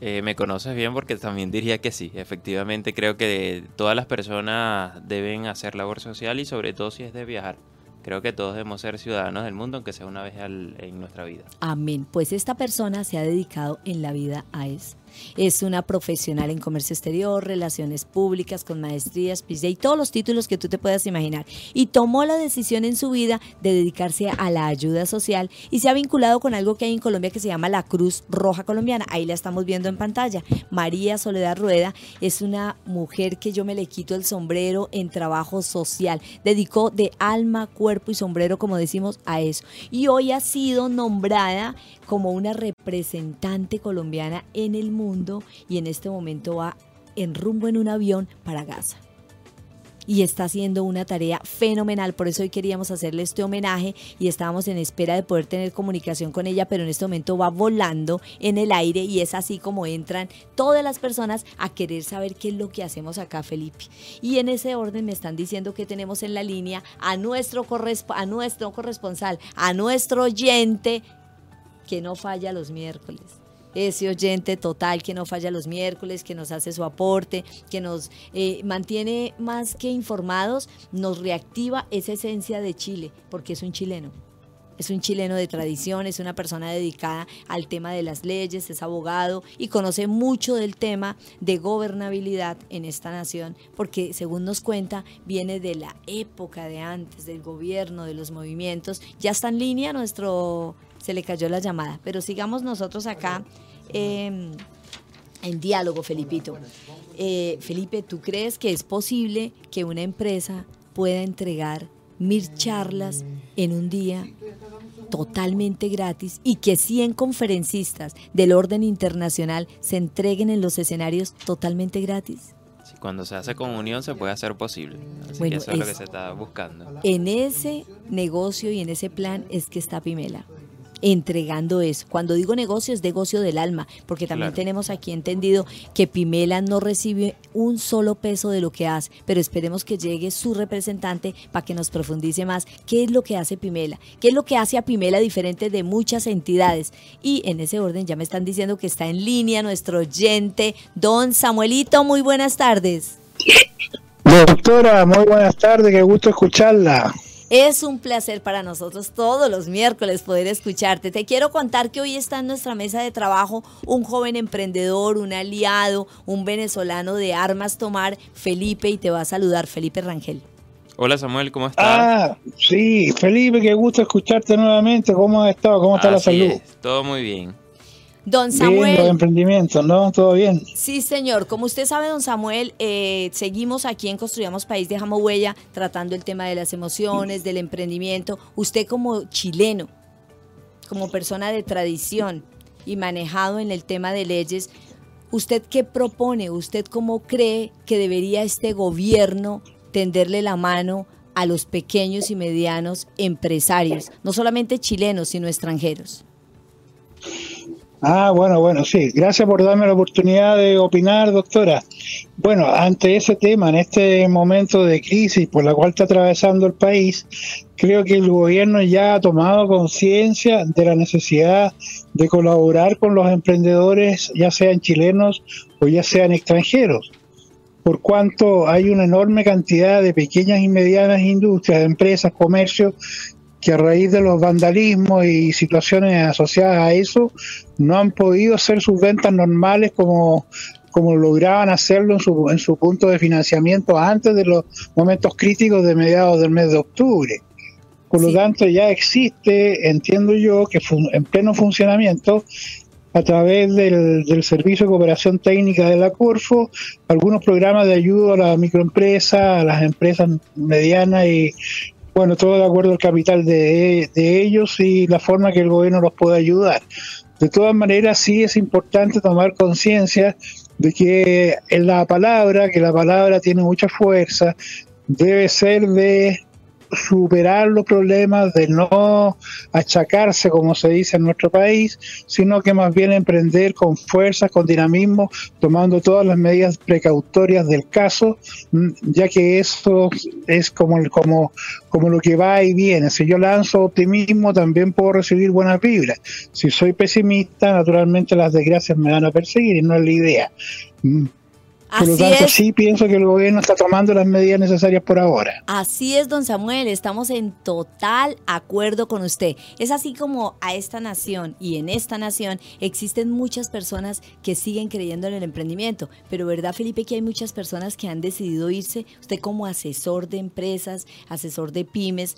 Eh, me conoces bien porque también diría que sí. Efectivamente, creo que todas las personas deben hacer labor social y sobre todo si es de viajar. Creo que todos debemos ser ciudadanos del mundo, aunque sea una vez en nuestra vida. Amén. Pues esta persona se ha dedicado en la vida a eso. Es una profesional en comercio exterior, relaciones públicas, con maestrías, y todos los títulos que tú te puedas imaginar. Y tomó la decisión en su vida de dedicarse a la ayuda social y se ha vinculado con algo que hay en Colombia que se llama la Cruz Roja Colombiana. Ahí la estamos viendo en pantalla. María Soledad Rueda es una mujer que yo me le quito el sombrero en trabajo social. Dedicó de alma, cuerpo y sombrero, como decimos, a eso. Y hoy ha sido nombrada como una representante colombiana en el mundo y en este momento va en rumbo en un avión para Gaza y está haciendo una tarea fenomenal. Por eso hoy queríamos hacerle este homenaje y estábamos en espera de poder tener comunicación con ella, pero en este momento va volando en el aire y es así como entran todas las personas a querer saber qué es lo que hacemos acá, Felipe. Y en ese orden me están diciendo que tenemos en la línea a nuestro, a nuestro corresponsal, a nuestro oyente que no falla los miércoles ese oyente total que no falla los miércoles, que nos hace su aporte, que nos eh, mantiene más que informados, nos reactiva esa esencia de Chile, porque es un chileno. Es un chileno de tradición, es una persona dedicada al tema de las leyes, es abogado y conoce mucho del tema de gobernabilidad en esta nación, porque según nos cuenta, viene de la época de antes, del gobierno, de los movimientos. Ya está en línea nuestro se le cayó la llamada. Pero sigamos nosotros acá em, en diálogo, Felipito. Eh, Felipe, ¿tú crees que es posible que una empresa pueda entregar mil charlas en un día totalmente gratis y que 100 conferencistas del orden internacional se entreguen en los escenarios totalmente gratis? cuando se hace con unión se puede hacer posible. Así que eso es, lo que se está buscando. En ese negocio y en ese plan es que está Pimela entregando eso. Cuando digo negocio es negocio del alma, porque también tenemos aquí entendido que Pimela no recibe un solo peso de lo que hace, pero esperemos que llegue su representante para que nos profundice más qué es lo que hace Pimela, qué es lo que hace a Pimela diferente de muchas entidades. Y en ese orden ya me están diciendo que está en línea nuestro oyente, don Samuelito, muy buenas tardes. Doctora, muy buenas tardes, qué gusto escucharla. Es un placer para nosotros todos los miércoles poder escucharte. Te quiero contar que hoy está en nuestra mesa de trabajo un joven emprendedor, un aliado, un venezolano de armas tomar, Felipe, y te va a saludar, Felipe Rangel. Hola Samuel, ¿cómo estás? Ah, sí, Felipe, qué gusto escucharte nuevamente. ¿Cómo has estado? ¿Cómo está la salud? todo muy bien. Don Samuel. Bien, emprendimiento, ¿no? Todo bien. Sí, señor. Como usted sabe, don Samuel, eh, seguimos aquí en Construyamos País, dejamos huella, tratando el tema de las emociones, del emprendimiento. Usted como chileno, como persona de tradición y manejado en el tema de leyes, ¿usted qué propone? ¿Usted cómo cree que debería este gobierno tenderle la mano a los pequeños y medianos empresarios, no solamente chilenos, sino extranjeros? Ah, bueno, bueno, sí. Gracias por darme la oportunidad de opinar, doctora. Bueno, ante ese tema, en este momento de crisis por la cual está atravesando el país, creo que el gobierno ya ha tomado conciencia de la necesidad de colaborar con los emprendedores, ya sean chilenos o ya sean extranjeros por cuanto hay una enorme cantidad de pequeñas y medianas industrias, empresas, comercios que a raíz de los vandalismos y situaciones asociadas a eso no han podido hacer sus ventas normales como, como lograban hacerlo en su, en su punto de financiamiento antes de los momentos críticos de mediados del mes de octubre. Por lo tanto, ya existe, entiendo yo, que en pleno funcionamiento, a través del, del, Servicio de Cooperación Técnica de la Corfo, algunos programas de ayuda a las microempresas, a las empresas medianas y, bueno, todo de acuerdo al capital de, ellos y la forma que el gobierno los puede ayudar. De todas maneras, sí es importante tomar conciencia de que en la palabra, que la palabra tiene mucha fuerza, debe ser de superar los problemas, de no achacarse, como se dice en nuestro país, sino que más bien emprender con fuerza, con dinamismo, tomando todas las medidas precautorias del caso, mm, ya que eso es como, como, como lo que va y viene. Si yo lanzo optimismo, también puedo recibir buenas vibras. Si soy pesimista, naturalmente las desgracias me van a perseguir y no es la idea. Por lo tanto, sí pienso que el gobierno está tomando las medidas necesarias por ahora. Así es, don Samuel, estamos en total acuerdo con usted. Es así como a esta nación y en esta nación existen muchas personas que siguen creyendo en el emprendimiento, pero ¿verdad, Felipe, que hay muchas personas que han decidido irse? Usted como asesor de empresas, asesor de pymes,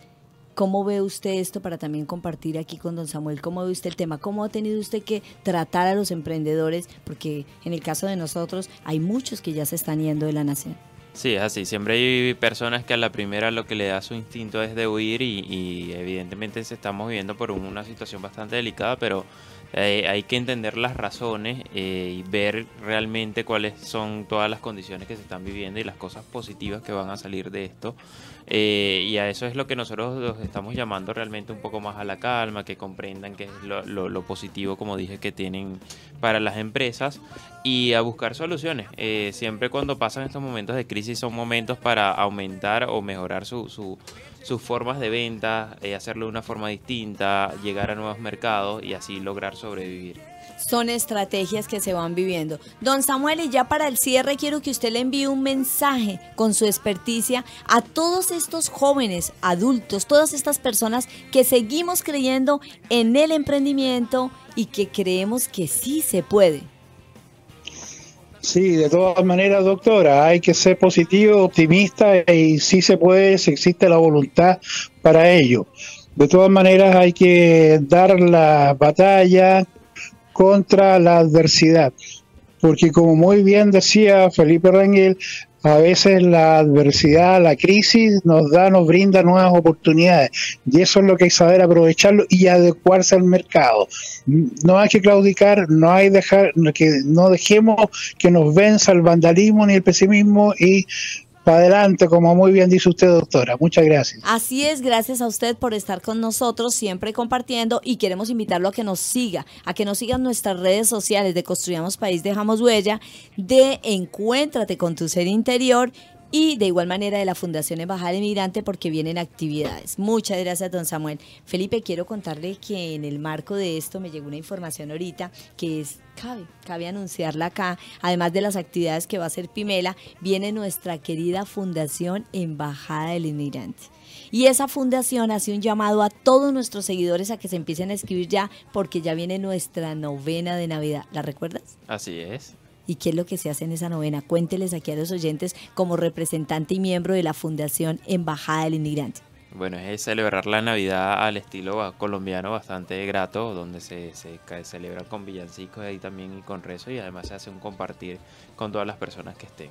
¿Cómo ve usted esto para también compartir aquí con don Samuel? ¿Cómo ve usted el tema? ¿Cómo ha tenido usted que tratar a los emprendedores? Porque en el caso de nosotros hay muchos que ya se están yendo de la nación. Sí, es así. Siempre hay personas que a la primera lo que le da su instinto es de huir y, y evidentemente estamos viviendo por una situación bastante delicada, pero eh, hay que entender las razones eh, y ver realmente cuáles son todas las condiciones que se están viviendo y las cosas positivas que van a salir de esto. Eh, y a eso es lo que nosotros los estamos llamando realmente un poco más a la calma, que comprendan que es lo, positivo, como dije, que tienen para las empresas y a buscar soluciones. siempre cuando pasan estos momentos de crisis son momentos para aumentar o mejorar su sus formas de venta, eh, hacerlo de una forma distinta, llegar a nuevos mercados y así lograr sobrevivir. Son estrategias que se van viviendo. Don Samuel, y ya para el cierre quiero que usted le envíe un mensaje con su experticia a todos estos jóvenes, adultos, todas estas personas que seguimos creyendo en el emprendimiento y que creemos que sí se puede. Sí, de todas maneras, doctora, hay que ser positivo, optimista y si se puede, si existe la voluntad para ello. De todas maneras, hay que dar la batalla contra la adversidad, porque como muy bien decía Felipe Rangel, a veces la adversidad, la crisis nos da, nos brinda nuevas oportunidades y eso es lo que hay que saber aprovecharlo y adecuarse al mercado. No hay que claudicar, no hay dejar que no dejemos que nos venza el vandalismo ni el pesimismo y para adelante, como muy bien dice usted, doctora. Muchas gracias. Así es, gracias a usted por estar con nosotros, siempre compartiendo y queremos invitarlo a que nos siga, a que nos sigan nuestras redes sociales de Construyamos País, Dejamos Huella, de Encuéntrate con tu ser interior y de igual manera de la Fundación Embajada de Migrante porque vienen actividades. Muchas gracias, don Samuel. Felipe, quiero contarle que en el marco de esto me llegó una información ahorita que es cabe, cabe anunciarla acá, además de las actividades que va a hacer Pimela, viene nuestra querida Fundación Embajada del Inmigrante. Y esa fundación hace un llamado a todos nuestros seguidores a que se empiecen a escribir ya, porque ya viene nuestra novena de Navidad. ¿La recuerdas? Así es. ¿Y qué es lo que se hace en esa novena? Cuénteles aquí a los oyentes como representante y miembro de la Fundación Embajada del Inmigrante. Bueno, es celebrar la Navidad al estilo colombiano bastante grato, donde se, se celebra con villancicos ahí también y con rezo y además se hace un compartir con todas las personas que estén.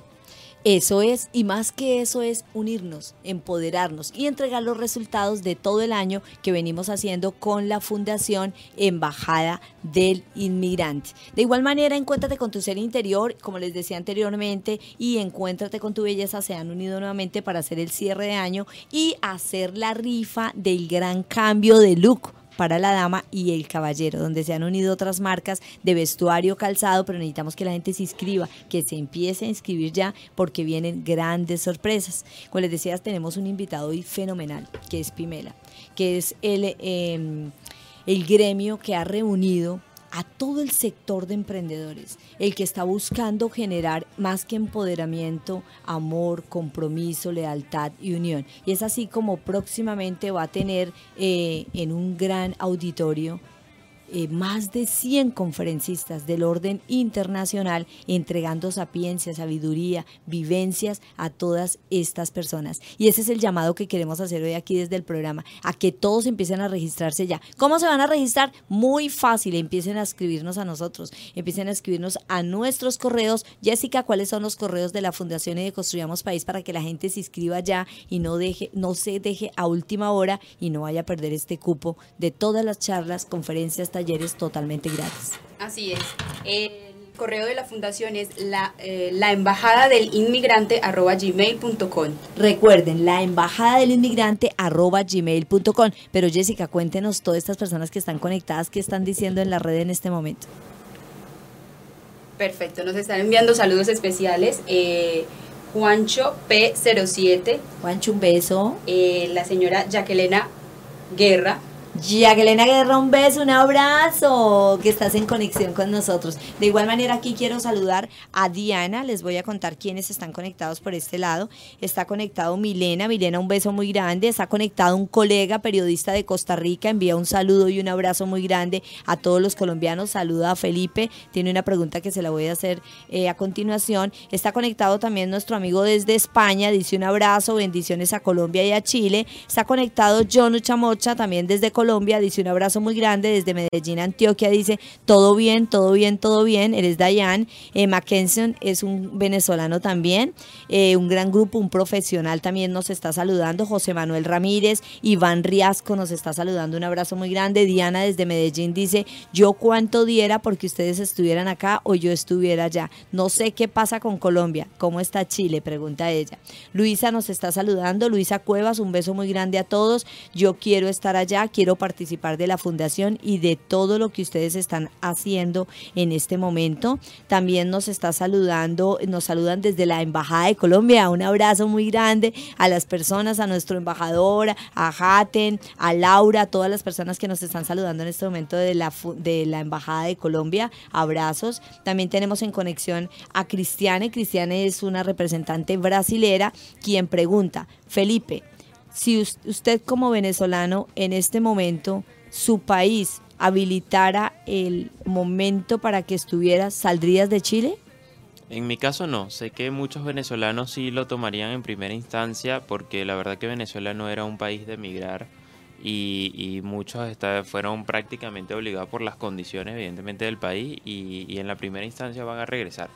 Eso es, y más que eso es unirnos, empoderarnos y entregar los resultados de todo el año que venimos haciendo con la Fundación Embajada del Inmigrante. De igual manera, encuéntrate con tu ser interior, como les decía anteriormente, y encuéntrate con tu belleza, se han unido nuevamente para hacer el cierre de año y hacer la rifa del gran cambio de look para la dama y el caballero, donde se han unido otras marcas de vestuario calzado, pero necesitamos que la gente se inscriba, que se empiece a inscribir ya, porque vienen grandes sorpresas. Como les decía, tenemos un invitado hoy fenomenal, que es Pimela, que es el, em, el gremio que ha reunido a todo el sector de emprendedores, el que está buscando generar más que empoderamiento, amor, compromiso, lealtad y unión. Y es así como próximamente va a tener eh, en un gran auditorio eh, más de 100 conferencistas del orden internacional entregando sapiencia, sabiduría, vivencias a todas estas personas. Y ese es el llamado que queremos hacer hoy aquí desde el programa, a que todos empiecen a registrarse ya. ¿Cómo se van a registrar? Muy fácil, empiecen a escribirnos a nosotros, empiecen a escribirnos a nuestros correos. Jessica, ¿cuáles son los correos de la Fundación y de Construyamos País para que la gente se inscriba ya y no, deje, no se deje a última hora y no vaya a perder este cupo de todas las charlas, conferencias, talleres totalmente gratis. Así es. El correo de la fundación es la, eh, la embajada del inmigrante arroba gmail.com. Recuerden, la embajada del inmigrante arroba gmail.com. Pero Jessica, cuéntenos todas estas personas que están conectadas, qué están diciendo en la red en este momento. Perfecto, nos están enviando saludos especiales. Eh, Juancho P07. Juancho, un beso. Eh, la señora Jacquelena Guerra Jacqueline Guerra, un beso, un abrazo, que estás en conexión con nosotros. De igual manera, aquí quiero saludar a Diana, les voy a contar quiénes están conectados por este lado. Está conectado Milena, Milena, un beso muy grande. Está conectado un colega periodista de Costa Rica, envía un saludo y un abrazo muy grande a todos los colombianos. Saluda a Felipe, tiene una pregunta que se la voy a hacer eh, a continuación. Está conectado también nuestro amigo desde España, dice un abrazo, bendiciones a Colombia y a Chile. Está conectado John Uchamocha, también desde Colombia Colombia, dice un abrazo muy grande desde Medellín, Antioquia, dice todo bien, todo bien, todo bien, eres Dayan. Eh, Mackenson es un venezolano también, eh, un gran grupo, un profesional también nos está saludando, José Manuel Ramírez, Iván Riasco nos está saludando, un abrazo muy grande, Diana desde Medellín dice, yo cuánto diera porque ustedes estuvieran acá o yo estuviera allá, no sé qué pasa con Colombia, ¿cómo está Chile? Pregunta ella. Luisa nos está saludando, Luisa Cuevas, un beso muy grande a todos, yo quiero estar allá, quiero participar de la fundación y de todo lo que ustedes están haciendo en este momento. También nos está saludando, nos saludan desde la Embajada de Colombia. Un abrazo muy grande a las personas, a nuestro embajador, a Jaten, a Laura, a todas las personas que nos están saludando en este momento de la, de la Embajada de Colombia. Abrazos. También tenemos en conexión a Cristiane. Cristiane es una representante brasilera quien pregunta, Felipe, si usted como venezolano en este momento, su país habilitara el momento para que estuviera, ¿saldrías de Chile? En mi caso no, sé que muchos venezolanos sí lo tomarían en primera instancia porque la verdad que Venezuela no era un país de emigrar y, muchos fueron prácticamente obligados por las condiciones evidentemente del país y en la primera instancia van a regresar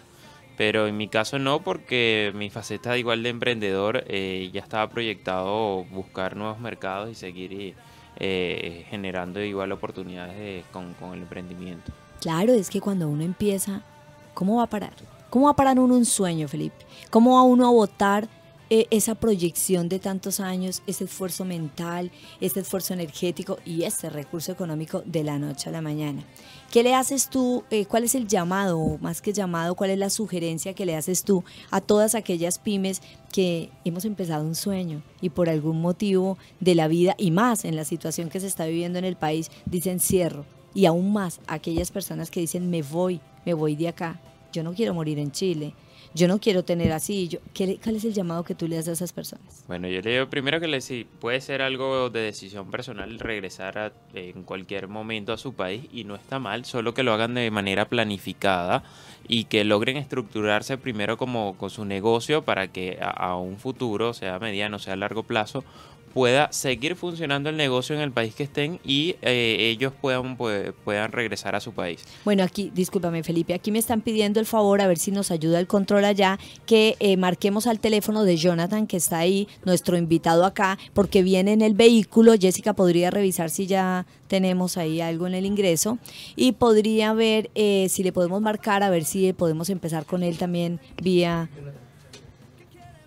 pero en mi caso no porque mi faceta igual de emprendedor eh, ya estaba proyectado buscar nuevos mercados y seguir eh, generando igual oportunidades con, con, el emprendimiento. Claro, es que cuando uno empieza, ¿cómo va a parar? ¿Cómo va a parar uno un sueño, Felipe? ¿Cómo va uno a votar eh, esa proyección de tantos años, ese esfuerzo mental, ese esfuerzo energético y ese recurso económico de la noche a la mañana. ¿Qué le haces tú? Eh, ¿Cuál es el llamado, más que llamado, cuál es la sugerencia que le haces tú a todas aquellas pymes que hemos empezado un sueño y por algún motivo de la vida y más en la situación que se está viviendo en el país dicen cierro? Y aún más aquellas personas que dicen me voy, me voy de acá, yo no quiero morir en Chile, yo no quiero tener así. Yo, ¿qué, ¿Cuál es el llamado que tú le das a esas personas? Bueno, yo le digo primero que le sí, puede ser algo de decisión personal regresar en cualquier momento a su país y no está mal, solo que lo hagan de manera planificada y que logren estructurarse primero como con su negocio para que a, a un futuro, sea mediano, sea a largo plazo, pueda seguir funcionando el negocio en el país que estén y eh, ellos puedan, puedan regresar a su país. Bueno, aquí, discúlpame Felipe, aquí me están pidiendo el favor, a ver si nos ayuda el control allá, que eh, marquemos al teléfono de Jonathan, que está ahí, nuestro invitado acá, porque viene en el vehículo. Jessica podría revisar si ya tenemos ahí algo en el ingreso y podría ver eh, si le podemos marcar, a ver si podemos empezar con él también vía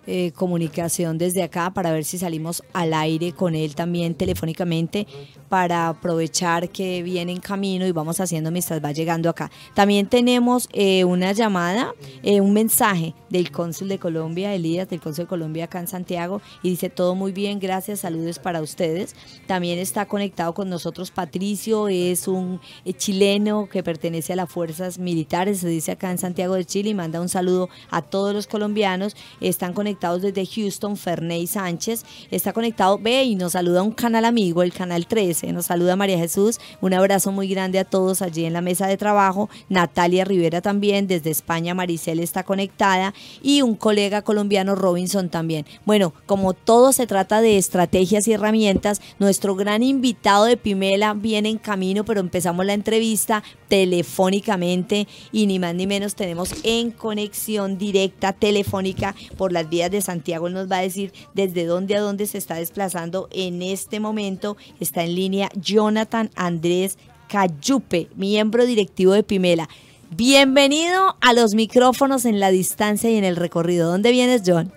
eh, comunicación desde acá para ver si salimos al aire con él también telefónicamente para aprovechar que viene en camino y vamos haciendo mientras va llegando acá. También tenemos eh, una llamada, eh, un mensaje del cónsul de Colombia, Elías, del cónsul de Colombia acá en Santiago, y dice todo muy bien, gracias, saludos para ustedes. También está conectado con nosotros Patricio, es un chileno que pertenece a las fuerzas militares, se dice acá en Santiago de Chile, y manda un saludo a todos los colombianos. Están conectados desde Houston, Ferney Sánchez. Está conectado, ve y nos saluda un canal amigo, el canal 13. Nos saluda María Jesús. Un abrazo muy grande a todos allí en la mesa de trabajo. Natalia Rivera también, desde España, Maricel está conectada. Y un colega colombiano, Robinson, también. Bueno, como todo se trata de estrategias y herramientas, nuestro gran invitado de Pimela viene en camino, pero empezamos la entrevista telefónicamente y ni más ni menos tenemos en conexión directa telefónica por las vías de Santiago. Nos va a decir desde dónde a dónde se está desplazando en este momento. Está en línea Jonathan Andrés Cayupe, miembro directivo de Pimela. Bienvenido a los micrófonos en la distancia y en el recorrido. ¿Dónde vienes, John?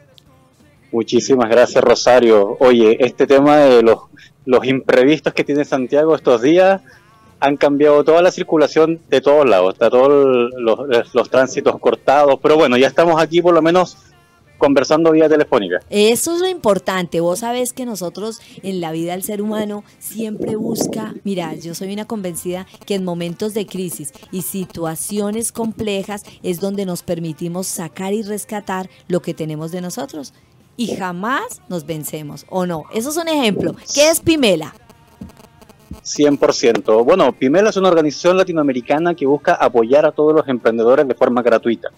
Muchísimas gracias, Rosario. Oye, este tema de los, los imprevistos que tiene Santiago estos días han cambiado toda la circulación de todos lados, está todos los, los, tránsitos cortados, pero bueno, ya estamos aquí por lo menos conversando vía telefónica. Eso es lo importante. Vos sabés que nosotros en la vida del ser humano siempre busca, mira, yo soy una convencida que en momentos de crisis y situaciones complejas es donde nos permitimos sacar y rescatar lo que tenemos de nosotros. Y jamás nos vencemos, ¿o no? Eso es un ejemplo. ¿Qué es Pimela? 100%. Bueno, Pimela es una organización latinoamericana que busca apoyar a todos los emprendedores de forma gratuita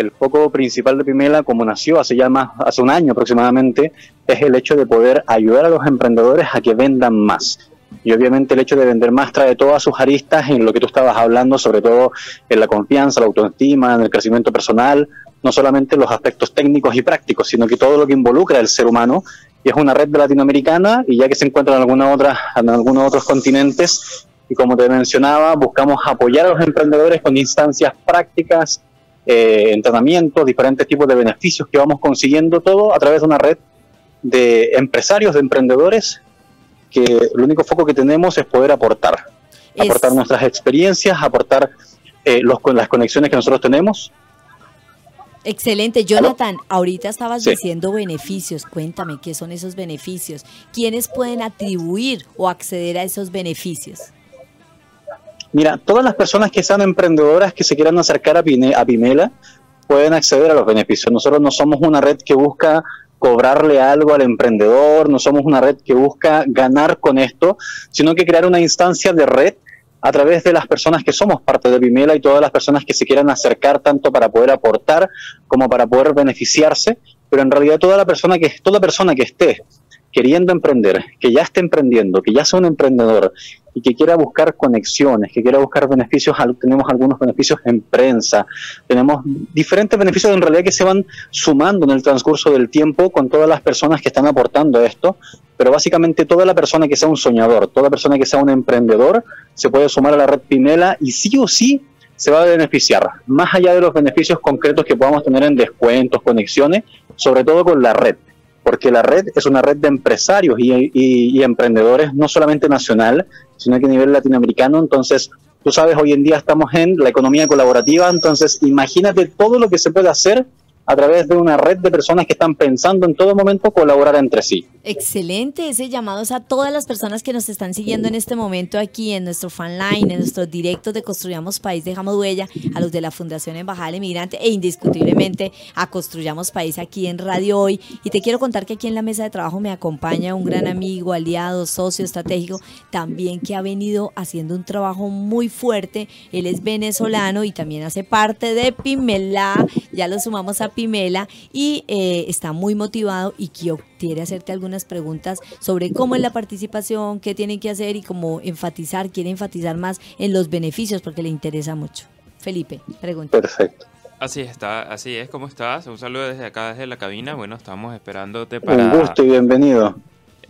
el foco principal de Pimela, como nació hace ya más, hace un año aproximadamente, es el hecho de poder ayudar a los emprendedores a que vendan más. Y obviamente el hecho de vender más trae todas sus aristas en lo que tú estabas hablando, sobre todo en la confianza, la autoestima, en el crecimiento personal, no solamente los aspectos técnicos y prácticos, sino que todo lo que involucra al ser humano. Y es una red latinoamericana y ya que se encuentra en, alguna otra, en algunos otros continentes, y como te mencionaba, buscamos apoyar a los emprendedores con instancias prácticas, eh, entrenamientos, diferentes tipos de beneficios que vamos consiguiendo todo a través de una red de empresarios, de emprendedores, que el único foco que tenemos es poder aportar, aportar nuestras experiencias, aportar eh, los, las conexiones que nosotros tenemos. Excelente, Jonathan. Ahorita estabas diciendo beneficios. Cuéntame qué son esos beneficios. ¿Quiénes pueden atribuir o acceder a esos beneficios? Mira, todas las personas que sean emprendedoras que se quieran acercar a, Pimela pueden acceder a los beneficios. Nosotros no somos una red que busca cobrarle algo al emprendedor, no somos una red que busca ganar con esto, sino que crear una instancia de red a través de las personas que somos parte de Pimela y todas las personas que se quieran acercar tanto para poder aportar como para poder beneficiarse, pero en realidad toda la persona que toda persona que esté queriendo emprender, que ya esté emprendiendo, que ya sea un emprendedor y que quiera buscar conexiones, que quiera buscar beneficios, tenemos algunos beneficios en prensa, tenemos diferentes beneficios en realidad que se van sumando en el transcurso del tiempo con todas las personas que están aportando esto, pero básicamente toda la persona que sea un soñador, toda persona que sea un emprendedor, se puede sumar a la red Pimela y sí o sí se va a beneficiar, más allá de los beneficios concretos que podamos tener en descuentos, conexiones, sobre todo con la red porque la red es una red de empresarios y, emprendedores, no solamente nacional, sino que a nivel latinoamericano. Entonces, tú sabes, hoy en día estamos en la economía colaborativa, entonces imagínate todo lo que se puede hacer a través de una red de personas que están pensando en todo momento colaborar entre sí. Excelente, ese llamado es a todas las personas que nos están siguiendo en este momento aquí en nuestro fanline, en nuestros directos de Construyamos País, Dejamos Huella, a los de la Fundación Embajada del Emigrante e indiscutiblemente a Construyamos País aquí en Radio Hoy. Y te quiero contar que aquí en la mesa de trabajo me acompaña un gran amigo, aliado, socio estratégico, también que ha venido haciendo un trabajo muy fuerte. Él es venezolano y también hace parte de Pimela, ya lo sumamos a Pimela Pimela y eh, está muy motivado y quiere hacerte algunas preguntas sobre cómo es la participación, qué tienen que hacer y cómo enfatizar, quiere enfatizar más en los beneficios porque le interesa mucho. Felipe, pregunta. Perfecto. Así está, así es, ¿cómo estás? Un saludo desde acá, desde la cabina. Bueno, estamos esperándote para... Un gusto y bienvenido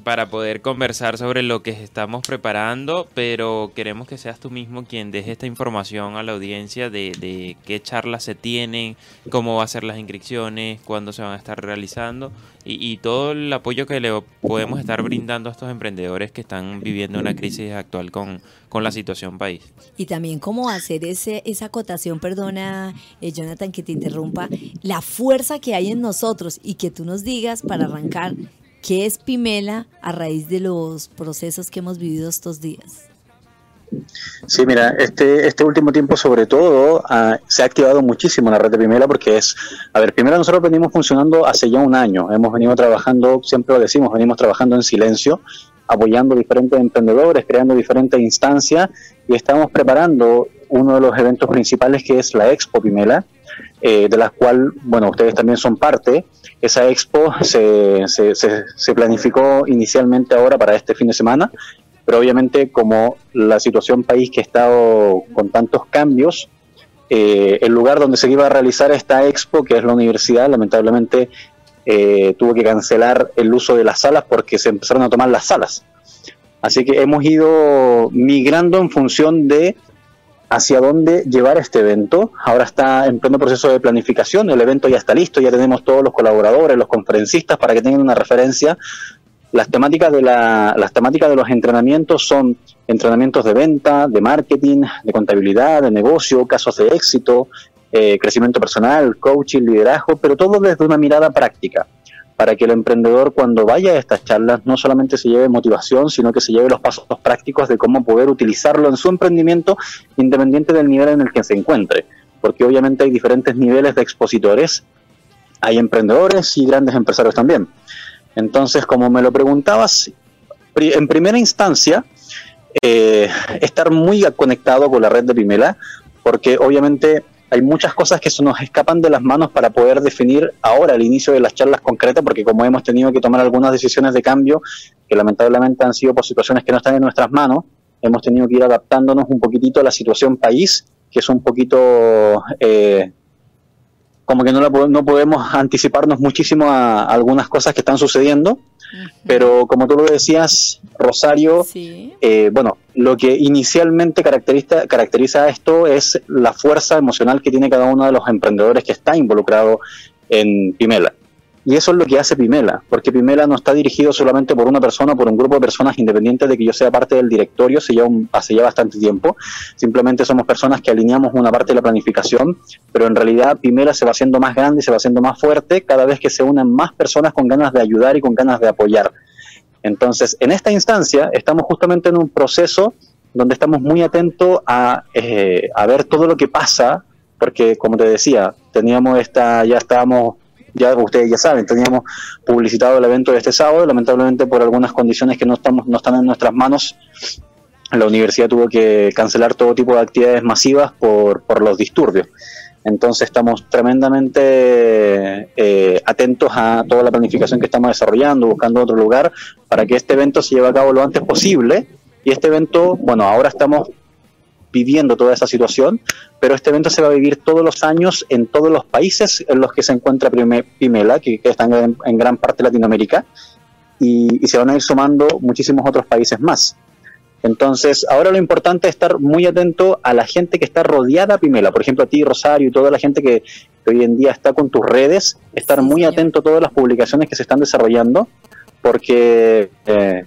para poder conversar sobre lo que estamos preparando, pero queremos que seas tú mismo quien deje esta información a la audiencia de, qué charlas se tienen, cómo va a ser las inscripciones, cuándo se van a estar realizando y, todo el apoyo que le podemos estar brindando a estos emprendedores que están viviendo una crisis actual con, con la situación país. Y también cómo hacer ese, esa acotación, perdona eh, Jonathan que te interrumpa, la fuerza que hay en nosotros y que tú nos digas para arrancar ¿Qué es Pimela a raíz de los procesos que hemos vivido estos días? Sí, mira, este, este último tiempo sobre todo se ha activado muchísimo la red de Pimela porque es, a ver, Pimela nosotros venimos funcionando hace ya un año, hemos venido trabajando, siempre lo decimos, venimos trabajando en silencio, apoyando diferentes emprendedores, creando diferentes instancias y estamos preparando uno de los eventos principales que es la Expo Pimela, eh, de la cual, bueno, ustedes también son parte, esa expo se, se, se, planificó inicialmente ahora para este fin de semana, pero obviamente como la situación país que ha estado con tantos cambios, eh, el lugar donde se iba a realizar esta expo, que es la universidad, lamentablemente eh, tuvo que cancelar el uso de las salas porque se empezaron a tomar las salas. Así que hemos ido migrando en función de hacia dónde llevar este evento. Ahora está en pleno proceso de planificación, el evento ya está listo, ya tenemos todos los colaboradores, los conferencistas para que tengan una referencia. Las temáticas de, la, las temáticas de los entrenamientos son entrenamientos de venta, de marketing, de contabilidad, de negocio, casos de éxito, eh, crecimiento personal, coaching, liderazgo, pero todo desde una mirada práctica, para que el emprendedor cuando vaya a estas charlas no solamente se lleve motivación, sino que se lleve los pasos prácticos de cómo poder utilizarlo en su emprendimiento independiente del nivel en el que se encuentre, porque obviamente hay diferentes niveles de expositores, hay emprendedores y grandes empresarios también. Entonces, como me lo preguntabas, en primera instancia, eh, estar muy conectado con la red de Pimela, porque obviamente hay muchas cosas que se nos escapan de las manos para poder definir ahora el inicio de las charlas concretas, porque como hemos tenido que tomar algunas decisiones de cambio, que lamentablemente han sido por situaciones que no están en nuestras manos, hemos tenido que ir adaptándonos un poquitito a la situación país, que es un poquito eh, como que no, no podemos anticiparnos muchísimo a, algunas cosas que están sucediendo, pero como tú lo decías, Rosario, eh, bueno, lo que inicialmente caracteriza, caracteriza esto es la fuerza emocional que tiene cada uno de los emprendedores que está involucrado en Pimela. Y eso es lo que hace Pimela, porque Pimela no está dirigido solamente por una persona, por un grupo de personas independientes de que yo sea parte del directorio hace ya, hace ya bastante tiempo. Simplemente somos personas que alineamos una parte de la planificación, pero en realidad Pimela se va haciendo más grande y se va haciendo más fuerte cada vez que se unen más personas con ganas de ayudar y con ganas de apoyar. Entonces, en esta instancia estamos justamente en un proceso donde estamos muy atentos a, eh, a ver todo lo que pasa, porque como te decía, teníamos esta, ya estábamos ya ustedes ya saben, teníamos publicitado el evento de este sábado, lamentablemente por algunas condiciones que no, estamos, no están en nuestras manos, la universidad tuvo que cancelar todo tipo de actividades masivas por, por los disturbios. Entonces estamos tremendamente eh, atentos a toda la planificación que estamos desarrollando, buscando otro lugar para que este evento se lleve a cabo lo antes posible. Y este evento, bueno, ahora estamos viviendo toda esa situación, pero este evento se va a vivir todos los años en todos los países en los que se encuentra Pimela, que, están en, gran parte de Latinoamérica, y, se van a ir sumando muchísimos otros países más. Entonces, ahora lo importante es estar muy atento a la gente que está rodeada a Pimela, por ejemplo a ti, Rosario, y toda la gente que, hoy en día está con tus redes, estar muy atento a todas las publicaciones que se están desarrollando, porque eh,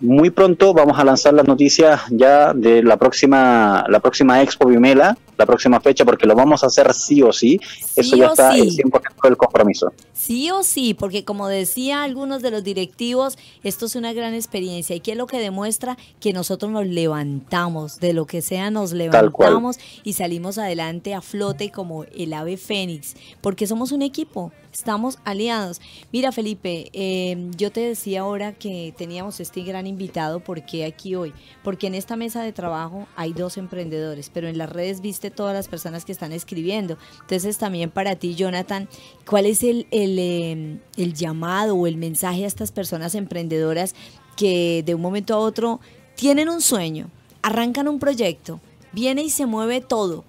muy pronto vamos a lanzar las noticias ya de la próxima, la próxima Expo Vimela, la próxima fecha, porque lo vamos a hacer sí o sí. Eso ya está el 100% del compromiso. Sí o sí, porque como decía algunos de los directivos, esto es una gran experiencia y que es lo que demuestra que nosotros nos levantamos, de lo que sea nos levantamos y salimos adelante a flote como el ave fénix, porque somos un equipo, estamos aliados. Mira Felipe, eh, yo te decía ahora que teníamos este gran invitado, ¿por qué aquí hoy? Porque en esta mesa de trabajo hay dos emprendedores, pero en las redes viste todas las personas que están escribiendo. Entonces también para ti, Jonathan, ¿cuál es el, em, el llamado o el mensaje a estas personas emprendedoras que de un momento a otro tienen un sueño, arrancan un proyecto, viene y se mueve todo?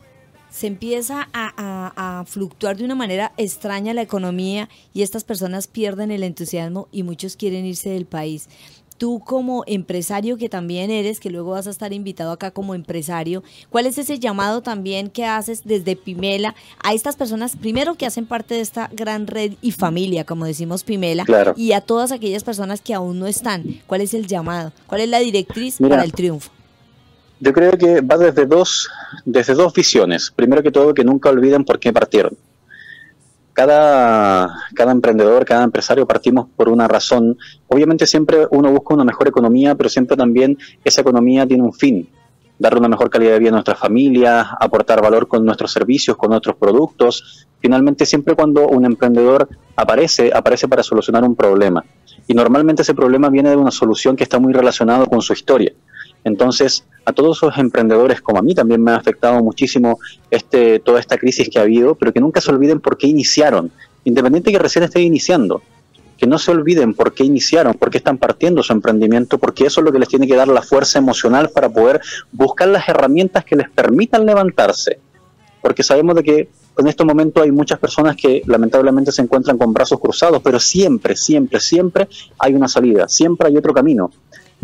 se empieza a, a, fluctuar de una manera extraña la economía y estas personas pierden el entusiasmo y muchos quieren irse del país tú como empresario que también eres, que luego vas a estar invitado acá como empresario, ¿cuál es ese llamado también que haces desde Pimela a estas personas, primero que hacen parte de esta gran red y familia, como decimos Pimela, y a todas aquellas personas que aún no están? ¿Cuál es el llamado? ¿Cuál es la directriz para el triunfo? Yo creo que va desde dos, desde dos visiones. Primero que todo, que nunca olviden por qué partieron cada, cada emprendedor, cada empresario partimos por una razón. Obviamente siempre uno busca una mejor economía, pero siempre también esa economía tiene un fin, darle una mejor calidad de vida a nuestra familia, aportar valor con nuestros servicios, con nuestros productos. Finalmente, siempre cuando un emprendedor aparece, aparece para solucionar un problema. Y normalmente ese problema viene de una solución que está muy relacionado con su historia. Entonces, a todos esos emprendedores, como a mí también me ha afectado muchísimo este, toda esta crisis que ha habido, pero que nunca se olviden por qué iniciaron, independiente que recién estén iniciando, que no se olviden por qué iniciaron, por qué están partiendo su emprendimiento, porque eso es lo que les tiene que dar la fuerza emocional para poder buscar las herramientas que les permitan levantarse. Porque sabemos de que en estos momentos hay muchas personas que lamentablemente se encuentran con brazos cruzados, pero siempre, siempre, siempre hay una salida, siempre hay otro camino.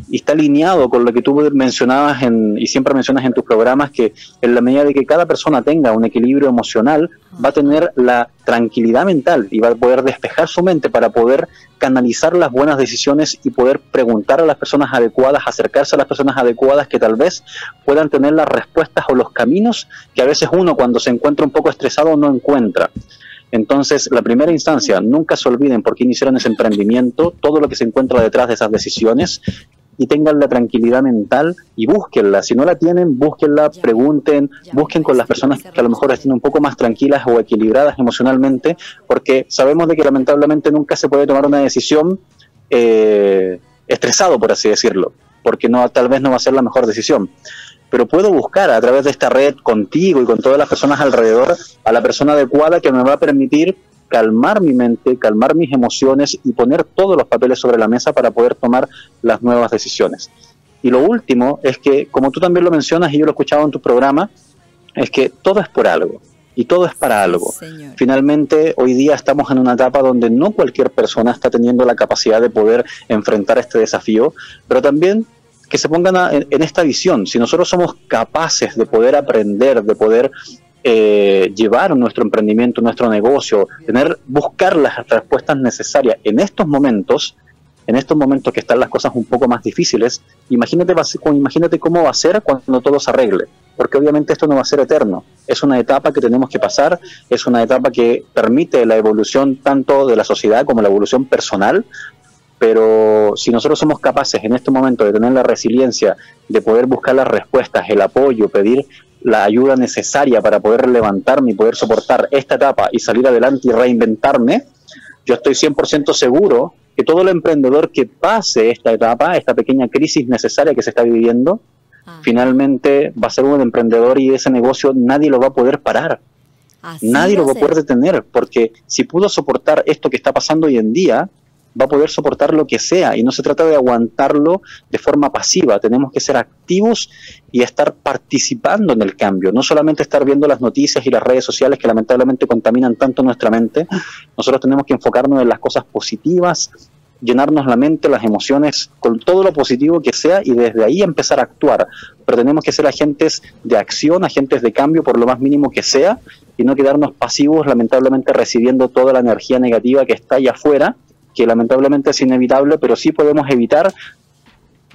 Y está alineado con lo que tú mencionabas en, y siempre mencionas en tus programas, que en la medida de que cada persona tenga un equilibrio emocional, va a tener la tranquilidad mental y va a poder despejar su mente para poder canalizar las buenas decisiones y poder preguntar a las personas adecuadas, acercarse a las personas adecuadas que tal vez puedan tener las respuestas o los caminos que a veces uno cuando se encuentra un poco estresado no encuentra. Entonces, la primera instancia, nunca se olviden por qué iniciaron ese emprendimiento, todo lo que se encuentra detrás de esas decisiones y tengan la tranquilidad mental y búsquenla. Si no la tienen, búsquenla, pregunten, busquen con las personas que a lo mejor estén un poco más tranquilas o equilibradas emocionalmente, porque sabemos de que lamentablemente nunca se puede tomar una decisión eh, estresado, por así decirlo, porque no tal vez no va a ser la mejor decisión. Pero puedo buscar a través de esta red contigo y con todas las personas alrededor a la persona adecuada que me va a permitir calmar mi mente, calmar mis emociones y poner todos los papeles sobre la mesa para poder tomar las nuevas decisiones. Y lo último es que, como tú también lo mencionas y yo lo he escuchado en tu programa, es que todo es por algo y todo es para algo. Finalmente, hoy día estamos en una etapa donde no cualquier persona está teniendo la capacidad de poder enfrentar este desafío, pero también que se pongan en, esta visión. Si nosotros somos capaces de poder aprender, de poder eh, llevar nuestro emprendimiento, nuestro negocio, tener, buscar las respuestas necesarias en estos momentos, en estos momentos que están las cosas un poco más difíciles, imagínate, imagínate cómo va a ser cuando todo se arregle, porque obviamente esto no va a ser eterno, es una etapa que tenemos que pasar, es una etapa que permite la evolución tanto de la sociedad como la evolución personal, pero si nosotros somos capaces en este momento de tener la resiliencia, de poder buscar las respuestas, el apoyo, pedir la ayuda necesaria para poder levantarme y poder soportar esta etapa y salir adelante y reinventarme, yo estoy 100% seguro que todo el emprendedor que pase esta etapa, esta pequeña crisis necesaria que se está viviendo, ah. finalmente va a ser un emprendedor y ese negocio nadie lo va a poder parar. nadie lo va a poder detener, porque si pudo soportar esto que está pasando hoy en día, va a poder soportar lo que sea y no se trata de aguantarlo de forma pasiva, tenemos que ser activos y estar participando en el cambio, no solamente estar viendo las noticias y las redes sociales que lamentablemente contaminan tanto nuestra mente, nosotros tenemos que enfocarnos en las cosas positivas, llenarnos la mente, las emociones, con todo lo positivo que sea y desde ahí empezar a actuar. Pero tenemos que ser agentes de acción, agentes de cambio por lo más mínimo que sea y no quedarnos pasivos lamentablemente recibiendo toda la energía negativa que está allá afuera que lamentablemente es inevitable, pero sí podemos evitar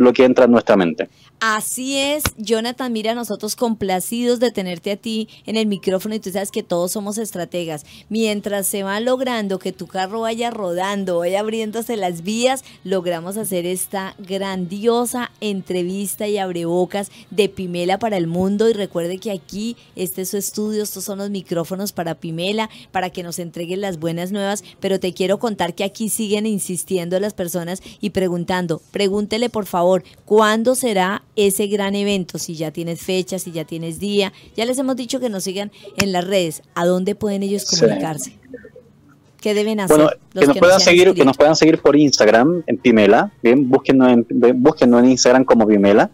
lo que entra en nuestra mente. Así es, Jonathan, mira, nosotros complacidos de tenerte a ti en el micrófono y tú sabes que todos somos estrategas. Mientras se va logrando que tu carro vaya rodando, vaya abriéndose las vías, logramos hacer esta grandiosa entrevista y abrebocas de Pimela para el mundo. Y recuerde que aquí, este es su estudio, estos son los micrófonos para Pimela, para que nos entreguen las buenas nuevas. Pero te quiero contar que aquí siguen insistiendo las personas y preguntando, pregúntele por favor, ¿cuándo será ese gran evento, si ya tienes fecha, si ya tienes día. Ya les hemos dicho que nos sigan en las redes. ¿A dónde pueden ellos comunicarse? ¿Qué deben hacer? Bueno, que nos, puedan seguir, que nos puedan seguir por Instagram, en Pimela. Bien, búsquenos en, búsquenos en Instagram como Pimela.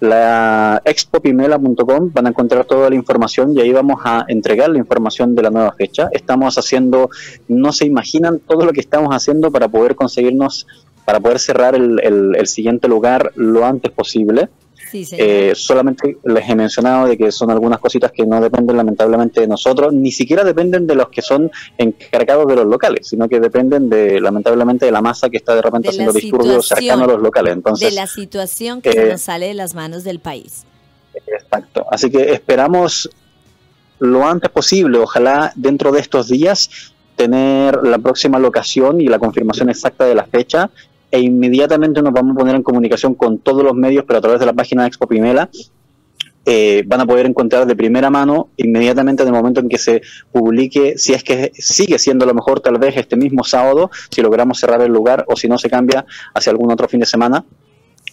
La expopimela.com van a encontrar toda la información y ahí vamos a entregar la información de la nueva fecha. Estamos haciendo, no se imaginan todo lo que estamos haciendo para poder conseguirnos para poder cerrar el, el, siguiente lugar lo antes posible. eh, solamente les he mencionado de que son algunas cositas que no dependen lamentablemente de nosotros, ni siquiera dependen de los que son encargados de los locales, sino que dependen de lamentablemente de la masa que está de repente haciendo disturbios cercano a los locales. Entonces, de la situación que eh, nos sale de las manos del país. Exacto. Así que esperamos lo antes posible, ojalá dentro de estos días tener la próxima locación y la confirmación exacta de la fecha e inmediatamente nos vamos a poner en comunicación con todos los medios, pero a través de la página de Expo Pimela. Eh, van a poder encontrar de primera mano inmediatamente en el momento en que se publique, si es que sigue siendo lo mejor tal vez este mismo sábado, si logramos cerrar el lugar o si no se cambia hacia algún otro fin de semana,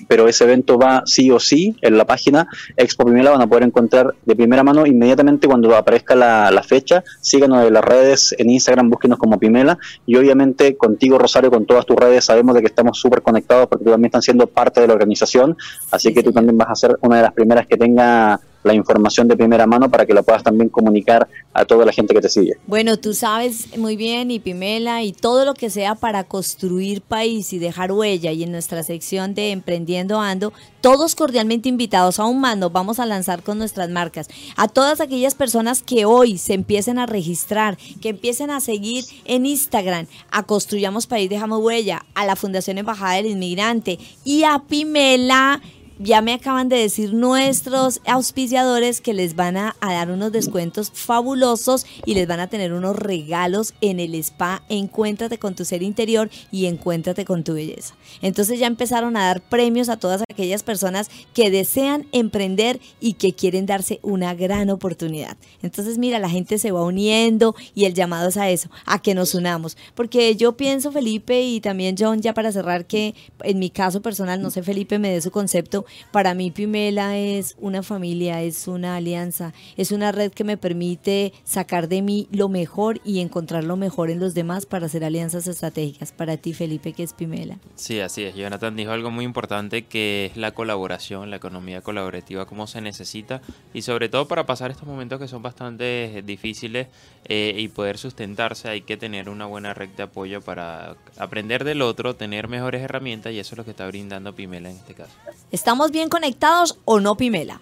pero ese evento va sí o sí en la página. Expo Pimela, van a poder encontrar de primera mano inmediatamente cuando aparezca la, fecha. Síganos en las redes, en Instagram, búsquenos como Pimela. Y obviamente contigo, Rosario, con todas tus redes, sabemos de que estamos súper conectados porque tú también están siendo parte de la organización, así que tú también vas a ser una de las primeras que tenga la información de primera mano para que la puedas también comunicar a toda la gente que te sigue. Bueno, tú sabes muy bien y Pimela y todo lo que sea para construir país y dejar huella y en nuestra sección de Emprendiendo Ando, todos cordialmente invitados, aún más nos vamos a lanzar con nuestras marcas. A todas aquellas personas que hoy se empiecen a registrar, que empiecen a seguir en Instagram, a Construyamos País, Dejamos Huella, a la Fundación Embajada del Inmigrante y a Pimela ya me acaban de decir nuestros auspiciadores que les van a, dar unos descuentos fabulosos y les van a tener unos regalos en el spa Encuéntrate con tu ser interior y Encuéntrate con tu belleza. Entonces ya empezaron a dar premios a todas aquellas personas que desean emprender y que quieren darse una gran oportunidad. Entonces mira, la gente se va uniendo y el llamado es a eso, a que nos unamos. Porque yo pienso, Felipe y también John, ya para cerrar, que en mi caso personal, no sé Felipe me dé su concepto, para mí Pimela es una familia, es una alianza, es una red que me permite sacar de mí lo mejor y encontrar lo mejor en los demás para hacer alianzas estratégicas. Para ti, Felipe, ¿qué es Pimela? Sí, así es. Jonathan dijo algo muy importante que es la colaboración, la economía colaborativa, cómo se necesita y sobre todo para pasar estos momentos que son bastante difíciles eh, y poder sustentarse hay que tener una buena red de apoyo para aprender del otro, tener mejores herramientas y eso es lo que está brindando Pimela en este caso. Estamos bien conectados o no, Pimela?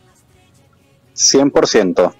100%.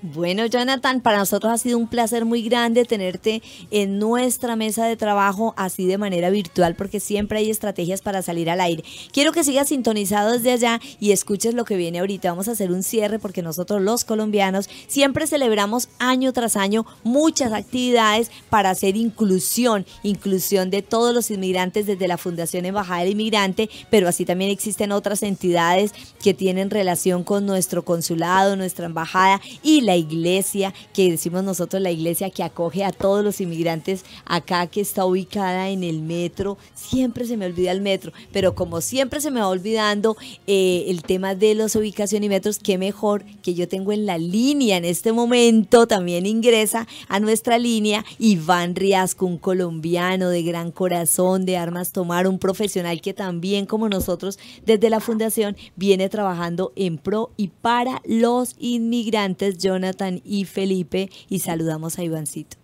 Bueno, Jonathan, para nosotros ha sido un placer muy grande tenerte en nuestra mesa de trabajo así de manera virtual porque siempre hay estrategias para salir al aire. Quiero que sigas sintonizado desde allá y escuches lo que viene ahorita. Vamos a hacer un cierre porque nosotros los colombianos siempre celebramos año tras año muchas actividades para hacer inclusión, inclusión de todos los inmigrantes desde la Fundación Embajada del Inmigrante, pero así también existen otras entidades que tienen relación con nuestro consulado, nuestra embajada y la iglesia, que decimos nosotros la iglesia que acoge a todos los inmigrantes acá, que está ubicada en el metro. Siempre se me olvida el metro, pero como siempre se me va olvidando eh, el tema de las ubicaciones y metros, qué mejor que yo tengo en la línea en este momento, también ingresa a nuestra línea Iván Riasco, un colombiano de gran corazón, de armas tomar, un profesional que también como nosotros desde la fundación viene trabajando en pro y para los inmigrantes. Jonathan y Felipe y saludamos a Ivancito.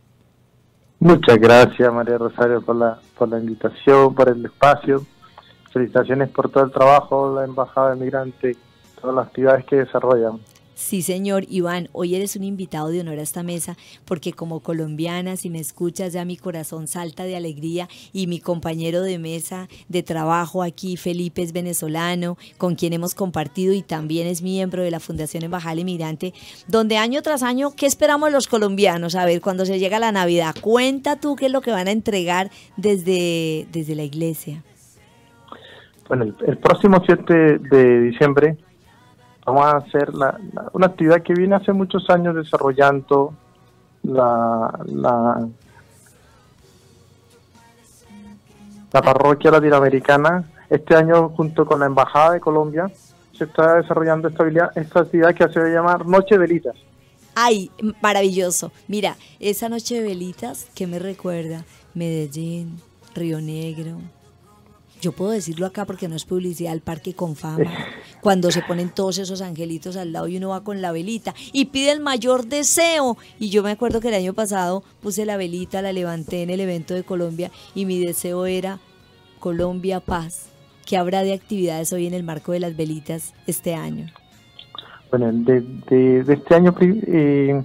Muchas gracias María Rosario por la, por la invitación, por el espacio. Felicitaciones por todo el trabajo, la Embajada de Migrante, todas las actividades que desarrollan. Sí, señor Iván, hoy eres un invitado de honor a esta mesa porque como colombiana, si me escuchas ya mi corazón salta de alegría y mi compañero de mesa de trabajo aquí, Felipe, es venezolano, con quien hemos compartido y también es miembro de la Fundación Embajada Inmigrante, donde año tras año, ¿qué esperamos los colombianos? A ver, cuando se llega la Navidad, cuenta tú qué es lo que van a entregar desde, desde la iglesia. Bueno, el próximo 7 de diciembre vamos a hacer una actividad que viene hace muchos años desarrollando la, la, la parroquia latinoamericana. Este año, junto con la Embajada de Colombia, se está desarrollando esta, esta actividad que se va llamar Noche de Velitas. Ay, maravilloso. Mira, esa noche de velitas, ¿qué me recuerda? Medellín, Río Negro, yo puedo decirlo acá porque no es publicidad, el parque con fama, cuando se ponen todos esos angelitos al lado y uno va con la velita y pide el mayor deseo. Y yo me acuerdo que el año pasado puse la velita, la levanté en el evento de Colombia y mi deseo era Colombia Paz. ¿Qué habrá de actividades hoy en el marco de las velitas este año? Bueno, de, este año eh,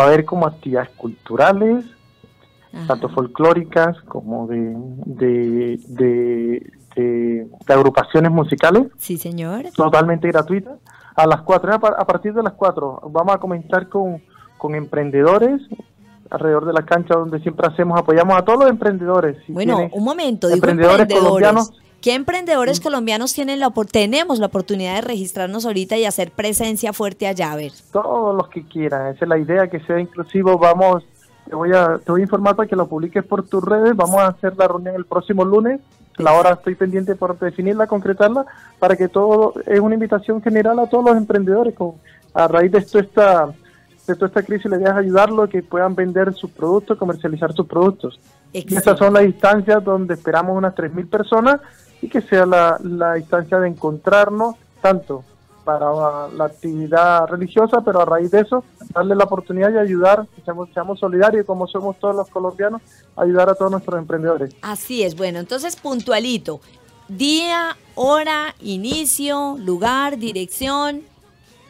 va a haber como actividades culturales, tanto folclóricas como de, de, de, agrupaciones musicales. Sí, señor. Totalmente gratuitas. A las 4, a partir de las 4, vamos a comentar con, con emprendedores alrededor de la cancha donde siempre hacemos, apoyamos a todos los emprendedores. bueno, un momento, digo emprendedores, colombianos. ¿Qué emprendedores colombianos tienen la, tenemos la oportunidad de registrarnos ahorita y hacer presencia fuerte allá? A ver. Todos los que quieran, esa es la idea, que sea inclusivo. Vamos te voy a te voy a informar para que lo publiques por tus redes. Vamos a hacer la reunión el próximo lunes. La hora estoy pendiente por definirla, concretarla, para que todo es una invitación general a todos los emprendedores. Con, a raíz de esto esta de toda esta crisis, la idea es ayudarlos a que puedan vender sus productos, comercializar sus productos. Y estas son las instancias donde esperamos unas 3.000 personas y que sea la, la instancia de encontrarnos tanto para la actividad religiosa, pero a raíz de eso, darle la oportunidad de ayudar, seamos, seamos solidarios como somos todos los colombianos, ayudar a todos nuestros emprendedores. Así es, bueno, entonces puntualito, día, hora, inicio, lugar, dirección.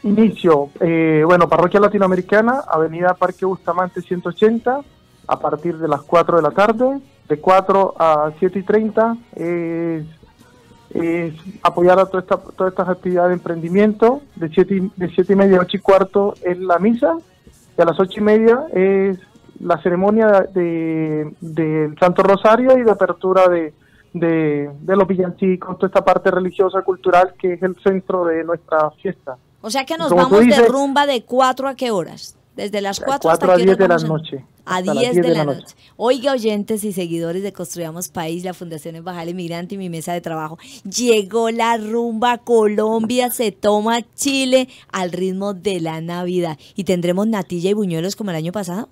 Inicio, eh, bueno, Parroquia Latinoamericana, Avenida Parque Bustamante 180, a partir de las 4 de la tarde, de 4 a 7 y 30, es es apoyar a toda esta, todas estas actividades de emprendimiento. De siete, y, de siete y media a ocho y cuarto es la misa y a las ocho y media es la ceremonia del de, Santo Rosario y de apertura de, de, de los villancicos, toda esta parte religiosa, cultural que es el centro de nuestra fiesta. O sea que nos vamos de rumba de cuatro a qué horas? Desde las 4, hasta a 10 de la noche. A 10 de, la, noche. Oiga, oyentes y seguidores de Construyamos País, la Fundación Embajada Inmigrante y mi mesa de trabajo. Llegó la rumba Colombia, se toma Chile al ritmo de la Navidad. ¿Y tendremos natilla y buñuelos como el año pasado?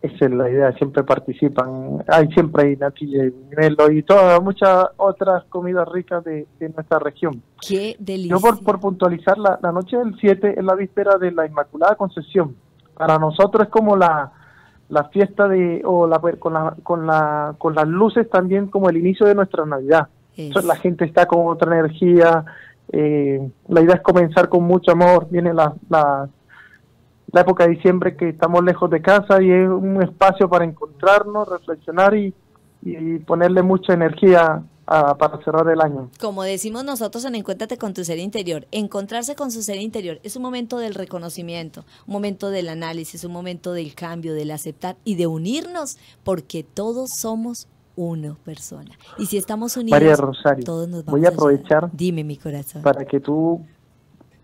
Esa es la idea, siempre participan. Hay siempre hay natilla y buñuelos y todas, muchas otras comidas ricas de, nuestra región. Qué delicia. Yo por, por puntualizar, la, la noche del 7 es la víspera de la Inmaculada Concepción. Para nosotros es como la la fiesta de o la con la con la con las luces también como el inicio de nuestra Navidad. la gente está con otra energía. Eh, la idea es comenzar con mucho amor. Viene la, la, la época de diciembre que estamos lejos de casa y es un espacio para encontrarnos, reflexionar y, y ponerle mucha energía para cerrar el año. Como decimos nosotros en Encuéntrate con tu ser interior, encontrarse con su ser interior es un momento del reconocimiento, un momento del análisis, un momento del cambio, del aceptar y de unirnos, porque todos somos una persona. Y si estamos unidos, María Rosario, todos nos vamos voy a aprovechar. Dime mi corazón. Para que tú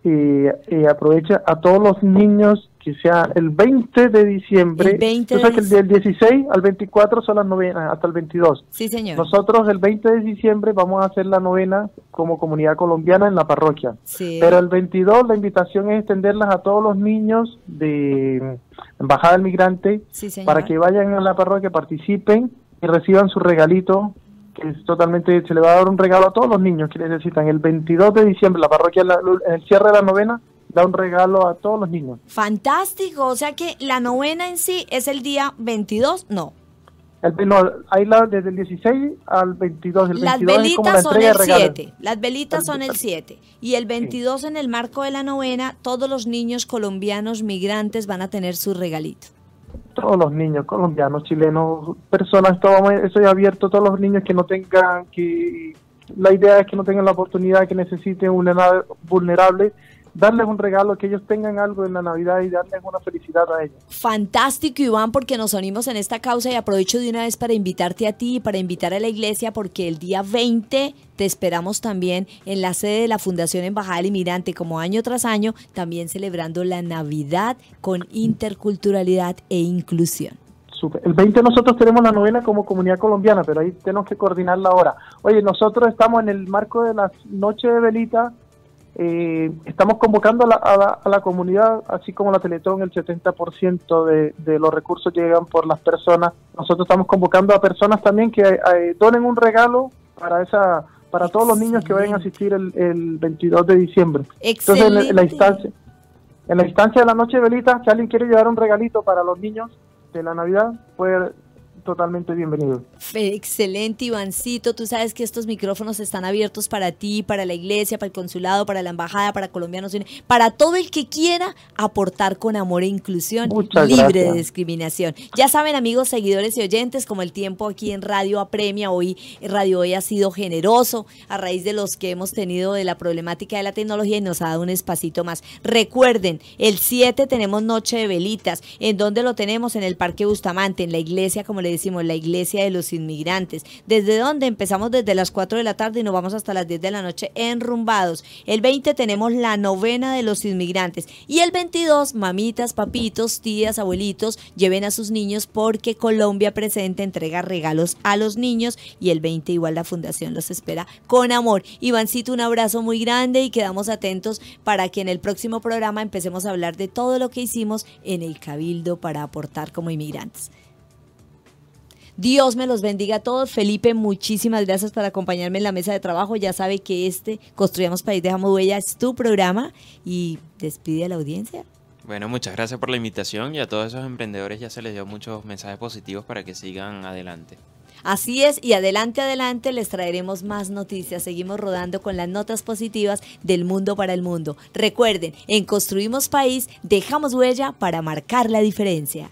eh, eh, aproveches a todos los niños que sea el 20 de diciembre. El 20 que el del 16 al 24 son las novenas, hasta el 22. Sí, señor. Nosotros el 20 de diciembre vamos a hacer la novena como comunidad colombiana en la parroquia. Sí. Pero el 22 la invitación es extenderlas a todos los niños de Embajada del Migrante para que vayan a la parroquia, participen y reciban su regalito que es totalmente, se le va a dar un regalo a todos los niños que necesitan. El 22 de diciembre, la parroquia, en el cierre de la novena, da un regalo a todos los niños. Fantástico, o sea que la novena en sí es el día 22, no. El, no, hay la, desde el 16 al 22. El las 22 velitas son el 7, las velitas son el 7. Y el 22 en el marco de la novena, todos los niños colombianos migrantes van a tener su regalito. Todos los niños colombianos, chilenos, personas, todo eso es abierto, todos los niños que no tengan, que la idea es que no tengan la oportunidad, que necesiten una vulnerable, darles un regalo, que ellos tengan algo en la Navidad y darles una felicidad a ellos. Fantástico, Iván, porque nos unimos en esta causa y aprovecho de una vez para invitarte a ti y para invitar a la iglesia, porque el día 20 te esperamos también en la sede de la Fundación Embajada del Inmigrante, como año tras año, también celebrando la Navidad con interculturalidad e inclusión. El 20 nosotros tenemos la novena como comunidad colombiana, pero ahí tenemos que coordinarla ahora. Oye, nosotros estamos en el marco de las noches de velita eh, estamos convocando a la, comunidad, así como la Teletón, el 70% de, de los recursos llegan por las personas. Nosotros estamos convocando a personas también que eh, donen un regalo para esa para todos los niños que vayan a asistir el, el 22 de diciembre. Entonces, en, la instancia en la instancia de la noche de velita, si alguien quiere llevar un regalito para los niños de la Navidad, puede totalmente bienvenido. Excelente, Ivancito. Tú sabes que estos micrófonos están abiertos para ti, para la iglesia, para el consulado, para la embajada, para colombianos, para todo el que quiera aportar con amor e inclusión, libre de discriminación. Ya saben, amigos, seguidores y oyentes, como el tiempo aquí en Radio Apremia, hoy Radio Hoy ha sido generoso a raíz de los que hemos tenido de la problemática de la tecnología y nos ha dado un espacito más. Recuerden, el 7 tenemos Noche de Velitas. ¿En dónde lo tenemos? En el Parque Bustamante, en la iglesia, como le decimos, la iglesia de los inmigrantes. ¿Desde dónde? Empezamos desde las 4 de la tarde y nos vamos hasta las 10 de la noche enrumbados. El 20 tenemos la novena de los inmigrantes. Y el 22, mamitas, papitos, tías, abuelitos, lleven a sus niños porque Colombia Presente entrega regalos a los niños y el 20 igual la fundación los espera con amor. Ivancito, un abrazo muy grande y quedamos atentos para que en el próximo programa empecemos a hablar de todo lo que hicimos en el Cabildo para aportar como inmigrantes. Dios me los bendiga a todos. Felipe, muchísimas gracias por acompañarme en la mesa de trabajo. Ya sabe que este Construyamos País, Dejamos Huella es tu programa y despide a la audiencia. Bueno, muchas gracias por la invitación y a todos esos emprendedores ya se les dio muchos mensajes positivos para que sigan adelante. Así es, y adelante, adelante les traeremos más noticias. Seguimos rodando con las notas positivas del mundo para el mundo. Recuerden, en Construimos País dejamos huella para marcar la diferencia.